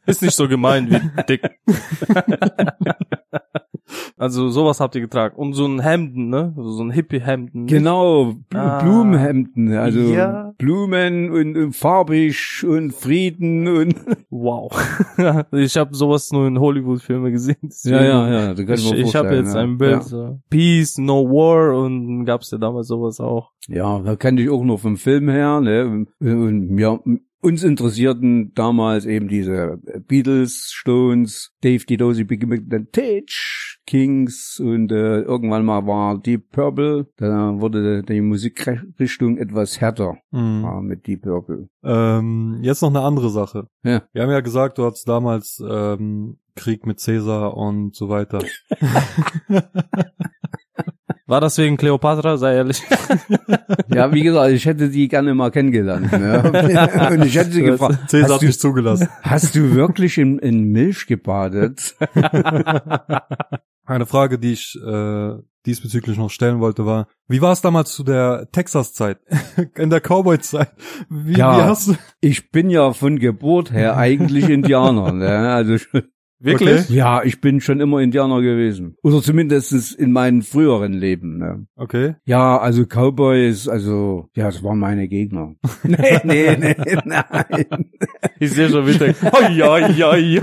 Ist nicht so gemein wie dick. [LAUGHS] Also sowas habt ihr getragen. Und so ein Hemden, ne? So ein Hippie-Hemden. Genau, Bl Ah. Blumenhemden, also Ja. Blumen und, und farbig und Frieden und [LAUGHS] Wow. [LAUGHS] ich habe sowas nur in Hollywood-Filmen gesehen. ja, ja, ja, da ich Ich, habe jetzt ja. ein Bild. So. Peace, no war und gab's ja damals sowas auch. Ja, ja da kannte ich auch noch vom Film her, ne? Und, und ja, uns interessierten damals eben diese Beatles, Stones, Dave die Dozy, Big Teach, Kings und äh, irgendwann mal war Deep Purple. Da wurde die Musikrichtung etwas härter Mhm. mit Deep Purple. Ähm, jetzt noch eine andere Sache. Ja. Wir haben ja gesagt, du hattest damals ähm, Krieg mit Cäsar und so weiter. [LAUGHS] [LAUGHS] War das wegen Cleopatra? Sei ehrlich. [LAUGHS] Ja, wie gesagt, ich hätte die gerne mal kennengelernt. Ne? [LAUGHS] Und ich hätte sie gefragt, Cäsar hast hat du, nicht zugelassen. hast du wirklich in, in Milch gebadet? [LAUGHS] Eine Frage, die ich äh, diesbezüglich noch stellen wollte, war, wie war es damals zu der Texas-Zeit? In der Cowboy-Zeit? Wie, Ja. wie hast du... Ich bin ja von Geburt her eigentlich Indianer. Ne? Also ich- Wirklich? Okay. ja, ich bin schon immer Indianer gewesen. Oder zumindest in meinem früheren Leben. Ne? Okay. Ja, also Cowboys, also ja, das waren meine Gegner. [LAUGHS] nee, nee, nee, nein. Ich sehe schon Wittek. [LAUGHS] Oi, oi, oi.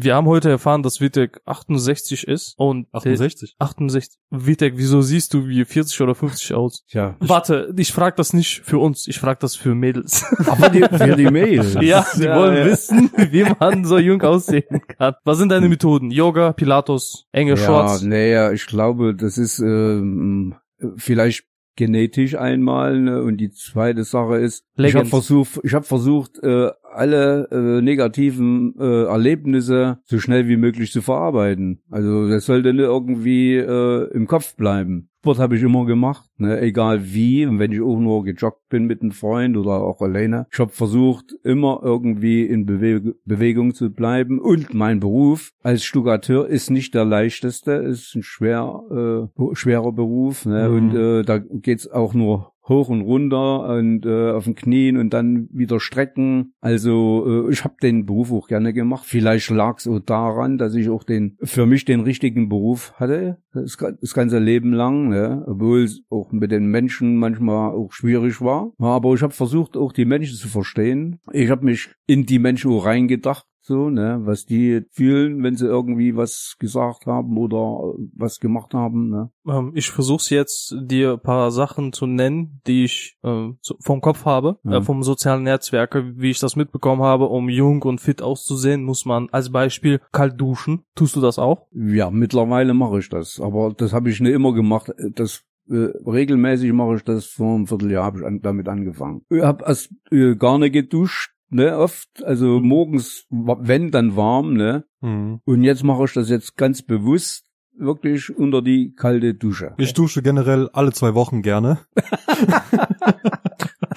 Wir haben heute erfahren, dass Wittek 68 ist und 68. 68. Wittek, wieso siehst du wie 40 oder 50 aus? Tja, Warte, ich frag das nicht für uns, ich frag das für Mädels. aber die, für die Mails. [LAUGHS] ja, die Ja, wollen ja. wissen, [LAUGHS] wie man so jung aussehen kann. Was sind deine Methoden? Yoga, Pilatus, enge Ja, Shorts? naja, ich glaube, das ist ähm, vielleicht genetisch einmal ne? und die zweite Sache ist, ich habe versucht, ich habe versucht, äh, alle äh, negativen äh, Erlebnisse so schnell wie möglich zu verarbeiten. Also das sollte nicht irgendwie äh, im Kopf bleiben. Sport habe ich immer gemacht, ne? egal wie. Und wenn ich auch nur gejoggt bin mit einem Freund oder auch alleine. Ich habe versucht, immer irgendwie in Bewe Bewegung zu bleiben. Und mein Beruf als Stuckateur ist nicht der leichteste, ist ein schwer, äh, schwerer Beruf. Ne? Mhm. Und äh, da geht's auch nur hoch und runter und äh, auf den Knien und dann wieder strecken. Also äh, ich habe den Beruf auch gerne gemacht. Vielleicht lag es auch daran, dass ich auch den für mich den richtigen Beruf hatte, das, das ganze Leben lang, ne? obwohl es auch mit den Menschen manchmal auch schwierig war. Aber ich habe versucht, auch die Menschen zu verstehen. Ich habe mich in die Menschen auch reingedacht. So, ne, was die fühlen, wenn sie irgendwie was gesagt haben oder äh, was gemacht haben, ne? Ähm, ich versuche jetzt, dir ein paar Sachen zu nennen, die ich äh, vom Kopf habe, Ja. äh, vom sozialen Netzwerke, wie ich das mitbekommen habe. Um jung und fit auszusehen, muss man als Beispiel kalt duschen. Tust du das auch? Ja, mittlerweile mache ich das, aber das habe ich nicht immer gemacht. Das äh, regelmäßig mache ich das vor einem Vierteljahr habe ich an, damit angefangen. Ich habe erst äh, gar nicht geduscht, ne, oft, also morgens, wenn dann warm, ne, Mhm. und jetzt mache ich das jetzt ganz bewusst wirklich unter die kalte Dusche. Ich dusche generell alle zwei Wochen gerne. [LAUGHS]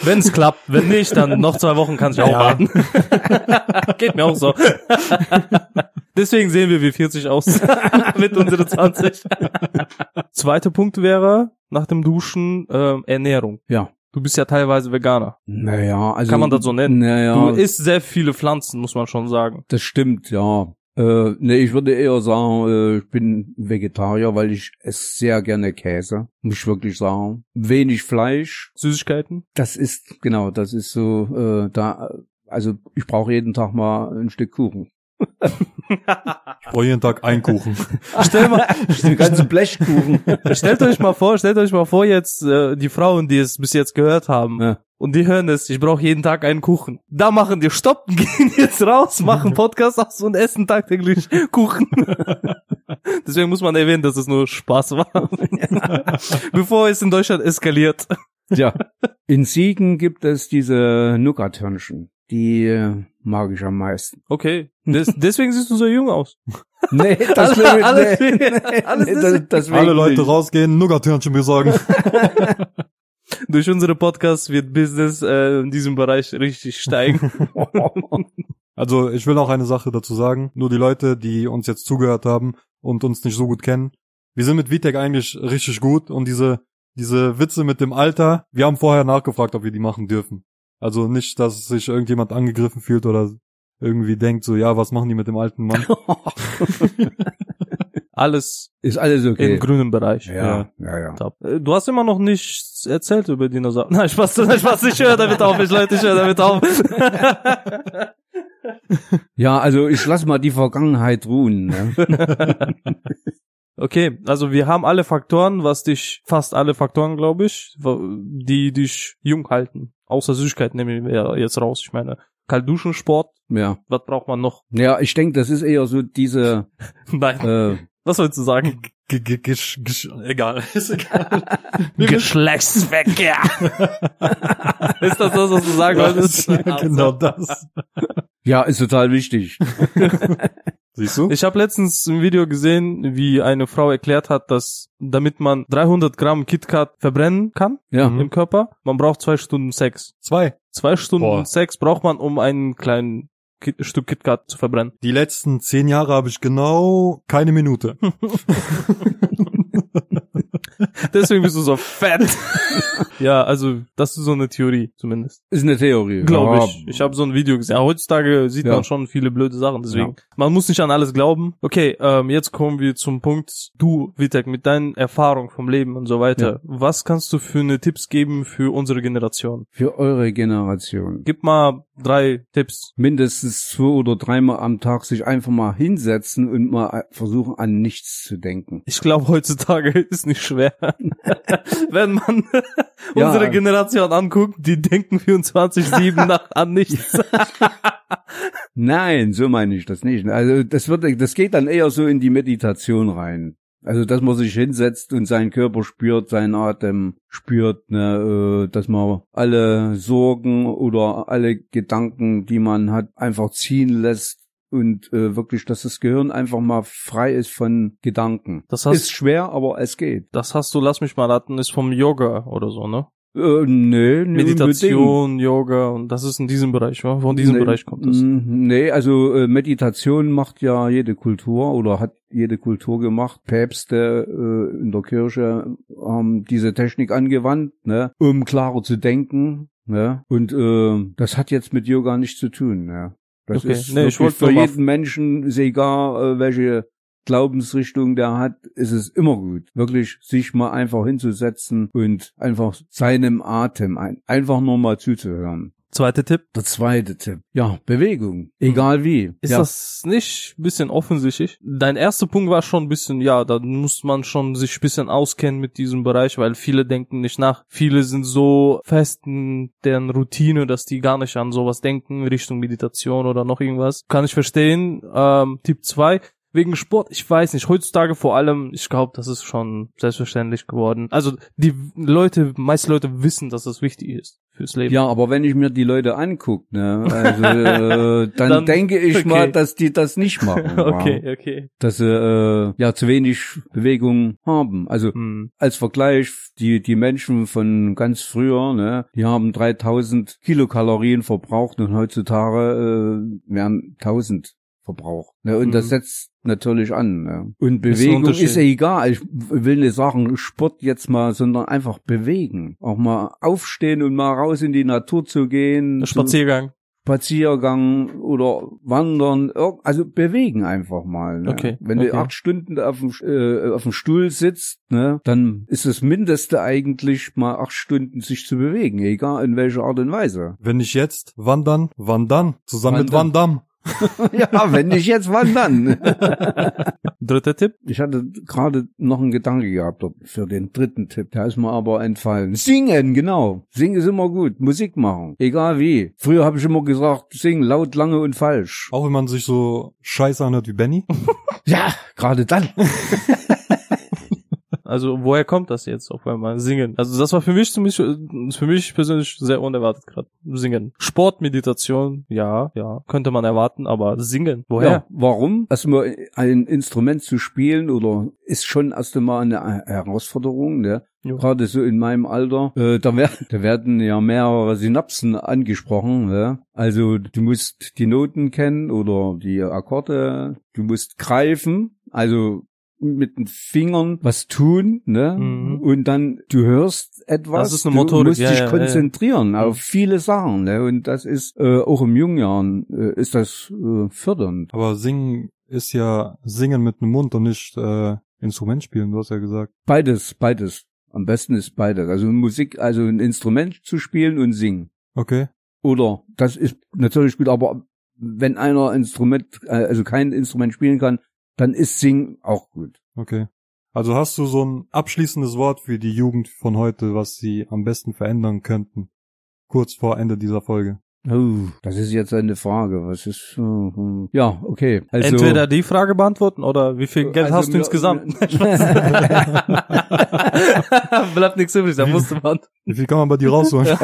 Wenn es klappt, wenn nicht, dann noch zwei Wochen kann ich auch Ja. warten. [LAUGHS] Geht mir auch so. [LAUGHS] Deswegen sehen wir wie 40 aus mit unseren 20. Zweiter Punkt wäre nach dem Duschen ähm, Ernährung. Ja. Du bist ja teilweise Veganer. Naja, also Kann man das so nennen? Naja, Du isst sehr viele Pflanzen, muss man schon sagen. Das stimmt, ja. Äh, nee, ich würde eher sagen, äh, ich bin Vegetarier, weil ich esse sehr gerne Käse, muss ich wirklich sagen. Wenig Fleisch, Süßigkeiten? das ist, genau, das ist so, äh, da, also ich brauche jeden Tag mal ein Stück Kuchen. Ich [LAUGHS] brauche jeden Tag einen Kuchen. [LAUGHS] Stell mal, [LAUGHS] Den ganzen Blechkuchen. stellt euch mal vor, stellt euch mal vor jetzt äh, die Frauen, die es bis jetzt gehört haben. Ja. Und die hören es, ich brauche jeden Tag einen Kuchen. Da machen die Stopp, gehen jetzt raus, machen Podcast aus und essen tagtäglich Kuchen. Deswegen muss man erwähnen, dass es nur Spaß war. Bevor es in Deutschland eskaliert. ja. In Siegen gibt es diese Nougat-Hörnchen. Die äh, mag ich am meisten. Okay. Des, [LAUGHS] deswegen siehst du so jung aus. Nee, Alles- will- alles- nee, alles nee, das, deswegen Alle Leute nicht. rausgehen, Nougat-Hörnchen besorgen. [LAUGHS] Durch unsere Podcasts wird Business äh, in diesem Bereich richtig steigen. [LAUGHS] Also ich will auch eine Sache dazu sagen. Nur die Leute, die uns jetzt zugehört haben und uns nicht so gut kennen. Wir sind mit Vitek eigentlich richtig gut und diese, diese Witze mit dem Alter, wir haben vorher nachgefragt, ob wir die machen dürfen. Also nicht, dass sich irgendjemand angegriffen fühlt oder irgendwie denkt so, ja, was machen die mit dem alten Mann? [LAUGHS] Alles Ist alles okay. im grünen Bereich. ja, ja, ja. Top. Äh, Du hast immer noch nichts erzählt über Dinosaurier. [LAUGHS] Nein, Spaß, nein, Spaß, ich höre damit auf, ich Leute, ich höre damit auf. [LAUGHS] Ja, also ich lass mal die Vergangenheit ruhen. Ne? Okay, also wir haben alle Faktoren, was dich, fast alle Faktoren, glaube ich, die dich jung halten. Außer Süßigkeit nehmen wir jetzt raus. Ich meine, Kaltduschen, Sport, Ja. was braucht man noch? Ja, ich denke, das ist eher so diese, [LAUGHS] Nein, äh, was sollst du sagen? G -g -g -g egal, [LAUGHS] ist egal. Geschlechtsverkehr. [LAUGHS] Ist das das, was du sagen wolltest? ja, genau das. ja, ist total wichtig. Siehst du? Ich habe letztens ein Video gesehen, wie eine Frau erklärt hat, dass damit man 300 Gramm KitKat verbrennen kann Ja. Im Körper, man braucht zwei Stunden Sex. Zwei. Zwei Stunden Boah. Sex braucht man, um einen kleinen Kit Stück KitKat zu verbrennen. Die letzten zehn Jahre habe ich genau keine Minute. [LAUGHS] Deswegen bist du so fett. [LAUGHS] ja, also das ist so eine Theorie zumindest. Ist eine Theorie. Glaube Ja. ich. Ich habe so ein Video gesehen. Aber heutzutage sieht Ja. man schon viele blöde Sachen. Deswegen, man muss nicht an alles glauben. Okay, ähm, jetzt kommen wir zum Punkt. Du, Vitek, mit deinen Erfahrungen vom Leben und so weiter. Was kannst du für eine Tipps geben für unsere Generation? Für eure Generation. Gib mal drei Tipps. Mindestens zwei oder dreimal am Tag sich einfach mal hinsetzen und mal versuchen, an nichts zu denken. Ich glaube, heutzutage [LAUGHS] ist nicht schwer. [LAUGHS] Wenn man [LAUGHS] Ja. unsere Generation anguckt, die denken 24-7 nach an nichts. Nein, so meine ich das nicht. Also das wird, das geht dann eher so in die Meditation rein. Also dass man sich hinsetzt und seinen Körper spürt, seinen Atem spürt, ne, äh, dass man alle Sorgen oder alle Gedanken, die man hat, einfach ziehen lässt und äh, wirklich, dass das Gehirn einfach mal frei ist von Gedanken. Das heißt- ist schwer, aber es geht. Das hast du, lass mich mal raten, ist vom Yoga oder so, ne? Äh, nee, nee, Meditation, Yoga und das ist in diesem Bereich, wa? Von diesem Nee, Bereich kommt das. mm, Nee, also äh, Meditation macht ja jede Kultur oder hat jede Kultur gemacht. Päpste äh, in der Kirche haben diese Technik angewandt, ne, um klarer zu denken. Ne? Und äh, das hat jetzt mit Yoga nichts zu tun. Ne? Das Okay, ist nee, ich für jeden Menschen, ist egal, äh, welche Glaubensrichtung der hat, ist es immer gut, wirklich sich mal einfach hinzusetzen und einfach seinem Atem ein, einfach nur mal zuzuhören. Zweiter Tipp. Der zweite Tipp. Ja, Bewegung. Egal wie. Ist ja. das nicht ein bisschen offensichtlich? Dein erster Punkt war schon ein bisschen, ja, da muss man schon sich ein bisschen auskennen mit diesem Bereich, weil viele denken nicht nach. Viele sind so fest in deren Routine, dass die gar nicht an sowas denken, Richtung Meditation oder noch irgendwas. Kann ich verstehen. Ähm, Tipp zwei Wegen Sport, ich weiß nicht, heutzutage vor allem, ich glaube, das ist schon selbstverständlich geworden. Also die Leute, meiste Leute wissen, dass das wichtig ist fürs Leben. Ja, aber wenn ich mir die Leute angucke, ne, also, [LAUGHS] äh, dann, Dann- denke ich okay. mal, dass die das nicht machen. [LAUGHS] Okay, ja. okay. Dass sie äh, ja zu wenig Bewegung haben. Also Hm. als Vergleich, die, die Menschen von ganz früher, ne, die haben 3000 Kilokalorien verbraucht und heutzutage äh, werden 1000 verbraucht. Ne, und das Mhm. setzt natürlich an. Ne. Und Ist Bewegung Unterschied. ist ja egal. Ich will nicht sagen Sport jetzt mal, sondern einfach bewegen. Auch mal aufstehen und mal raus in die Natur zu gehen. Spaziergang. Spaziergang oder Wandern, also bewegen einfach mal. Ne? Okay, Wenn okay. du acht Stunden auf dem, äh, auf dem Stuhl sitzt, ne, dann ist das Mindeste eigentlich mal acht Stunden sich zu bewegen, egal in welcher Art und Weise. Wenn nicht jetzt? Wann dann? Zusammen mit Van Wandern. [LAUGHS] Ja, wenn nicht jetzt, wann dann? [LAUGHS] Dritter Tipp. Ich hatte gerade noch einen Gedanke gehabt für den dritten Tipp. Der ist mir aber entfallen. Singen, genau. Singen ist immer gut. Musik machen. Egal wie. Früher habe ich immer gesagt, singen laut, lange und falsch. Auch wenn man sich so scheiße anhört wie Benny. [LAUGHS] Ja, gerade dann. Also woher kommt das jetzt auf einmal? Singen. Also das war für mich äh, für mich persönlich sehr unerwartet gerade. Singen. Sportmeditation, ja, ja, könnte man erwarten, aber singen. Woher? Ja, warum? Erstmal ein Instrument zu spielen oder ist schon erst einmal eine Herausforderung, ne? Jo. Gerade so in meinem Alter, äh, da, wer da werden ja mehrere Synapsen angesprochen. Ne? Also du musst die Noten kennen oder die Akkorde, du musst greifen, also mit den Fingern was tun, ne? Mhm. Und dann du hörst etwas, Das ist eine du musst ja, dich ja, ja. konzentrieren auf viele Sachen, ne? Und das ist äh, auch im jungen Jahren äh, ist das äh, fördernd. Aber singen ist ja singen mit dem Mund und nicht äh, Instrument spielen, du hast ja gesagt. Beides, beides. Am besten ist beides. Also Musik, also ein Instrument zu spielen und singen. Okay. Oder das ist natürlich gut, aber wenn einer Instrument, äh, also kein Instrument spielen kann, dann ist Singen auch gut. Okay. Also hast du so ein abschließendes Wort für die Jugend von heute, was sie am besten verändern könnten? Kurz vor Ende dieser Folge. Oh, das ist jetzt eine Frage. Was ist? äh, hm. Ja, okay. Also, Entweder die Frage beantworten oder wie viel Geld Also hast du insgesamt? [LAUGHS] Bleibt nichts übrig, da musste man. Wie viel kann man bei dir rausholen? [LAUGHS]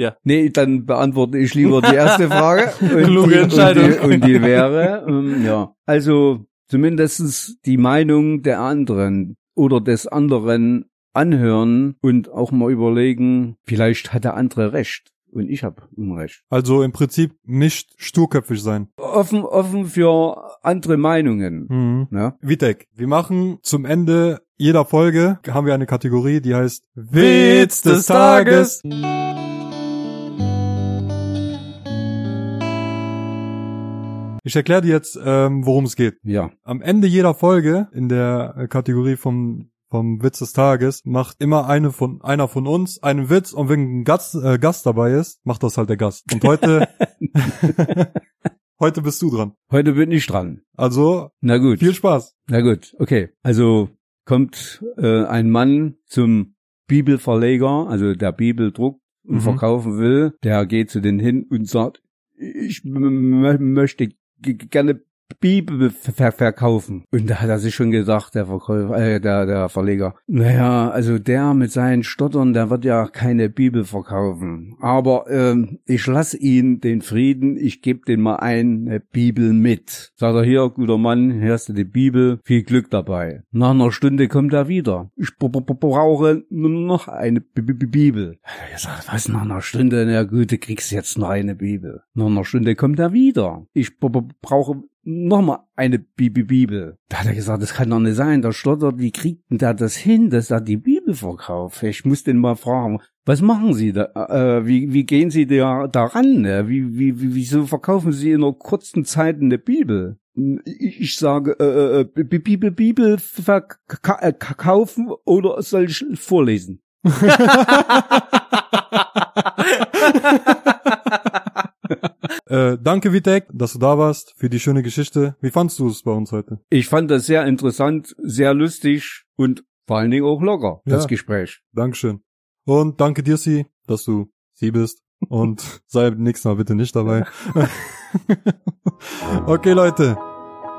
Ja. Nee, dann beantworte ich lieber die erste [LAUGHS] Frage. Und Kluge die, Entscheidung. Und die, und die wäre, [LAUGHS] ähm, ja, also zumindestens die Meinung der anderen oder des anderen anhören und auch mal überlegen, vielleicht hat der andere recht und ich habe Unrecht. Also im Prinzip nicht sturköpfig sein. Offen, offen für andere Meinungen. Mhm. Ja? Vitek, wir machen zum Ende jeder Folge haben wir eine Kategorie, die heißt Witz des Tages. Ich erkläre dir jetzt, ähm, worum es geht. Ja. Am Ende jeder Folge in der äh, Kategorie vom vom Witz des Tages macht immer eine von einer von uns einen Witz und wenn ein Gast, äh, Gast dabei ist, macht das halt der Gast. Und heute [LAUGHS] [LAUGHS] heute bist du dran. Heute bin ich dran. Also Na gut. viel Spaß. Na gut, okay. Also kommt äh, ein Mann zum Bibelverleger, also der Bibel druckt und Mhm. verkaufen will. Der geht zu denen hin und sagt, ich möchte gerne Bibel ver verkaufen. Und da hat er sich schon gedacht, der Verkäufer, äh, der, der Verleger, naja, also der mit seinen Stottern, der wird ja keine Bibel verkaufen. Aber ähm, ich lass ihn den Frieden, ich gebe den mal eine Bibel mit. Sagt er, hier, guter Mann, hier hast du die Bibel, viel Glück dabei. Nach einer Stunde kommt er wieder. Ich brauche nur noch eine B B Bibel. Er sagt, was, nach einer Stunde? Na gut, du kriegst jetzt noch eine Bibel. Nach einer Stunde kommt er wieder. Ich brauche nochmal eine Bi- Bi- Bibel. Da hat er gesagt, das kann doch nicht sein. Der stottert, wie kriegt denn der das hin, dass er die Bibel verkauft? Ich muss den mal fragen, was machen Sie da? Äh, wie, wie gehen Sie da daran? Ne? Wie, wie, wie, wieso verkaufen Sie in einer kurzen Zeit eine Bibel? Ich, sage, äh, äh, Bi- Bibel, Bibel verkaufen oder soll ich vorlesen? [LAUGHS] [LAUGHS] Äh, danke Vitek, dass du da warst für die schöne Geschichte. Wie fandst du es bei uns heute? Ich fand das sehr interessant, sehr lustig und vor allen Dingen auch locker, Ja. das Gespräch. Dankeschön. Und danke dir, Sie, dass du sie bist. Und [LAUGHS] sei beim nächsten Mal bitte nicht dabei. [LAUGHS] okay, Leute.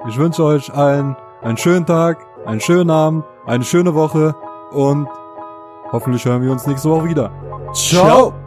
Ich wünsche euch allen einen schönen Tag, einen schönen Abend, eine schöne Woche und hoffentlich hören wir uns nächste Woche wieder. Ciao.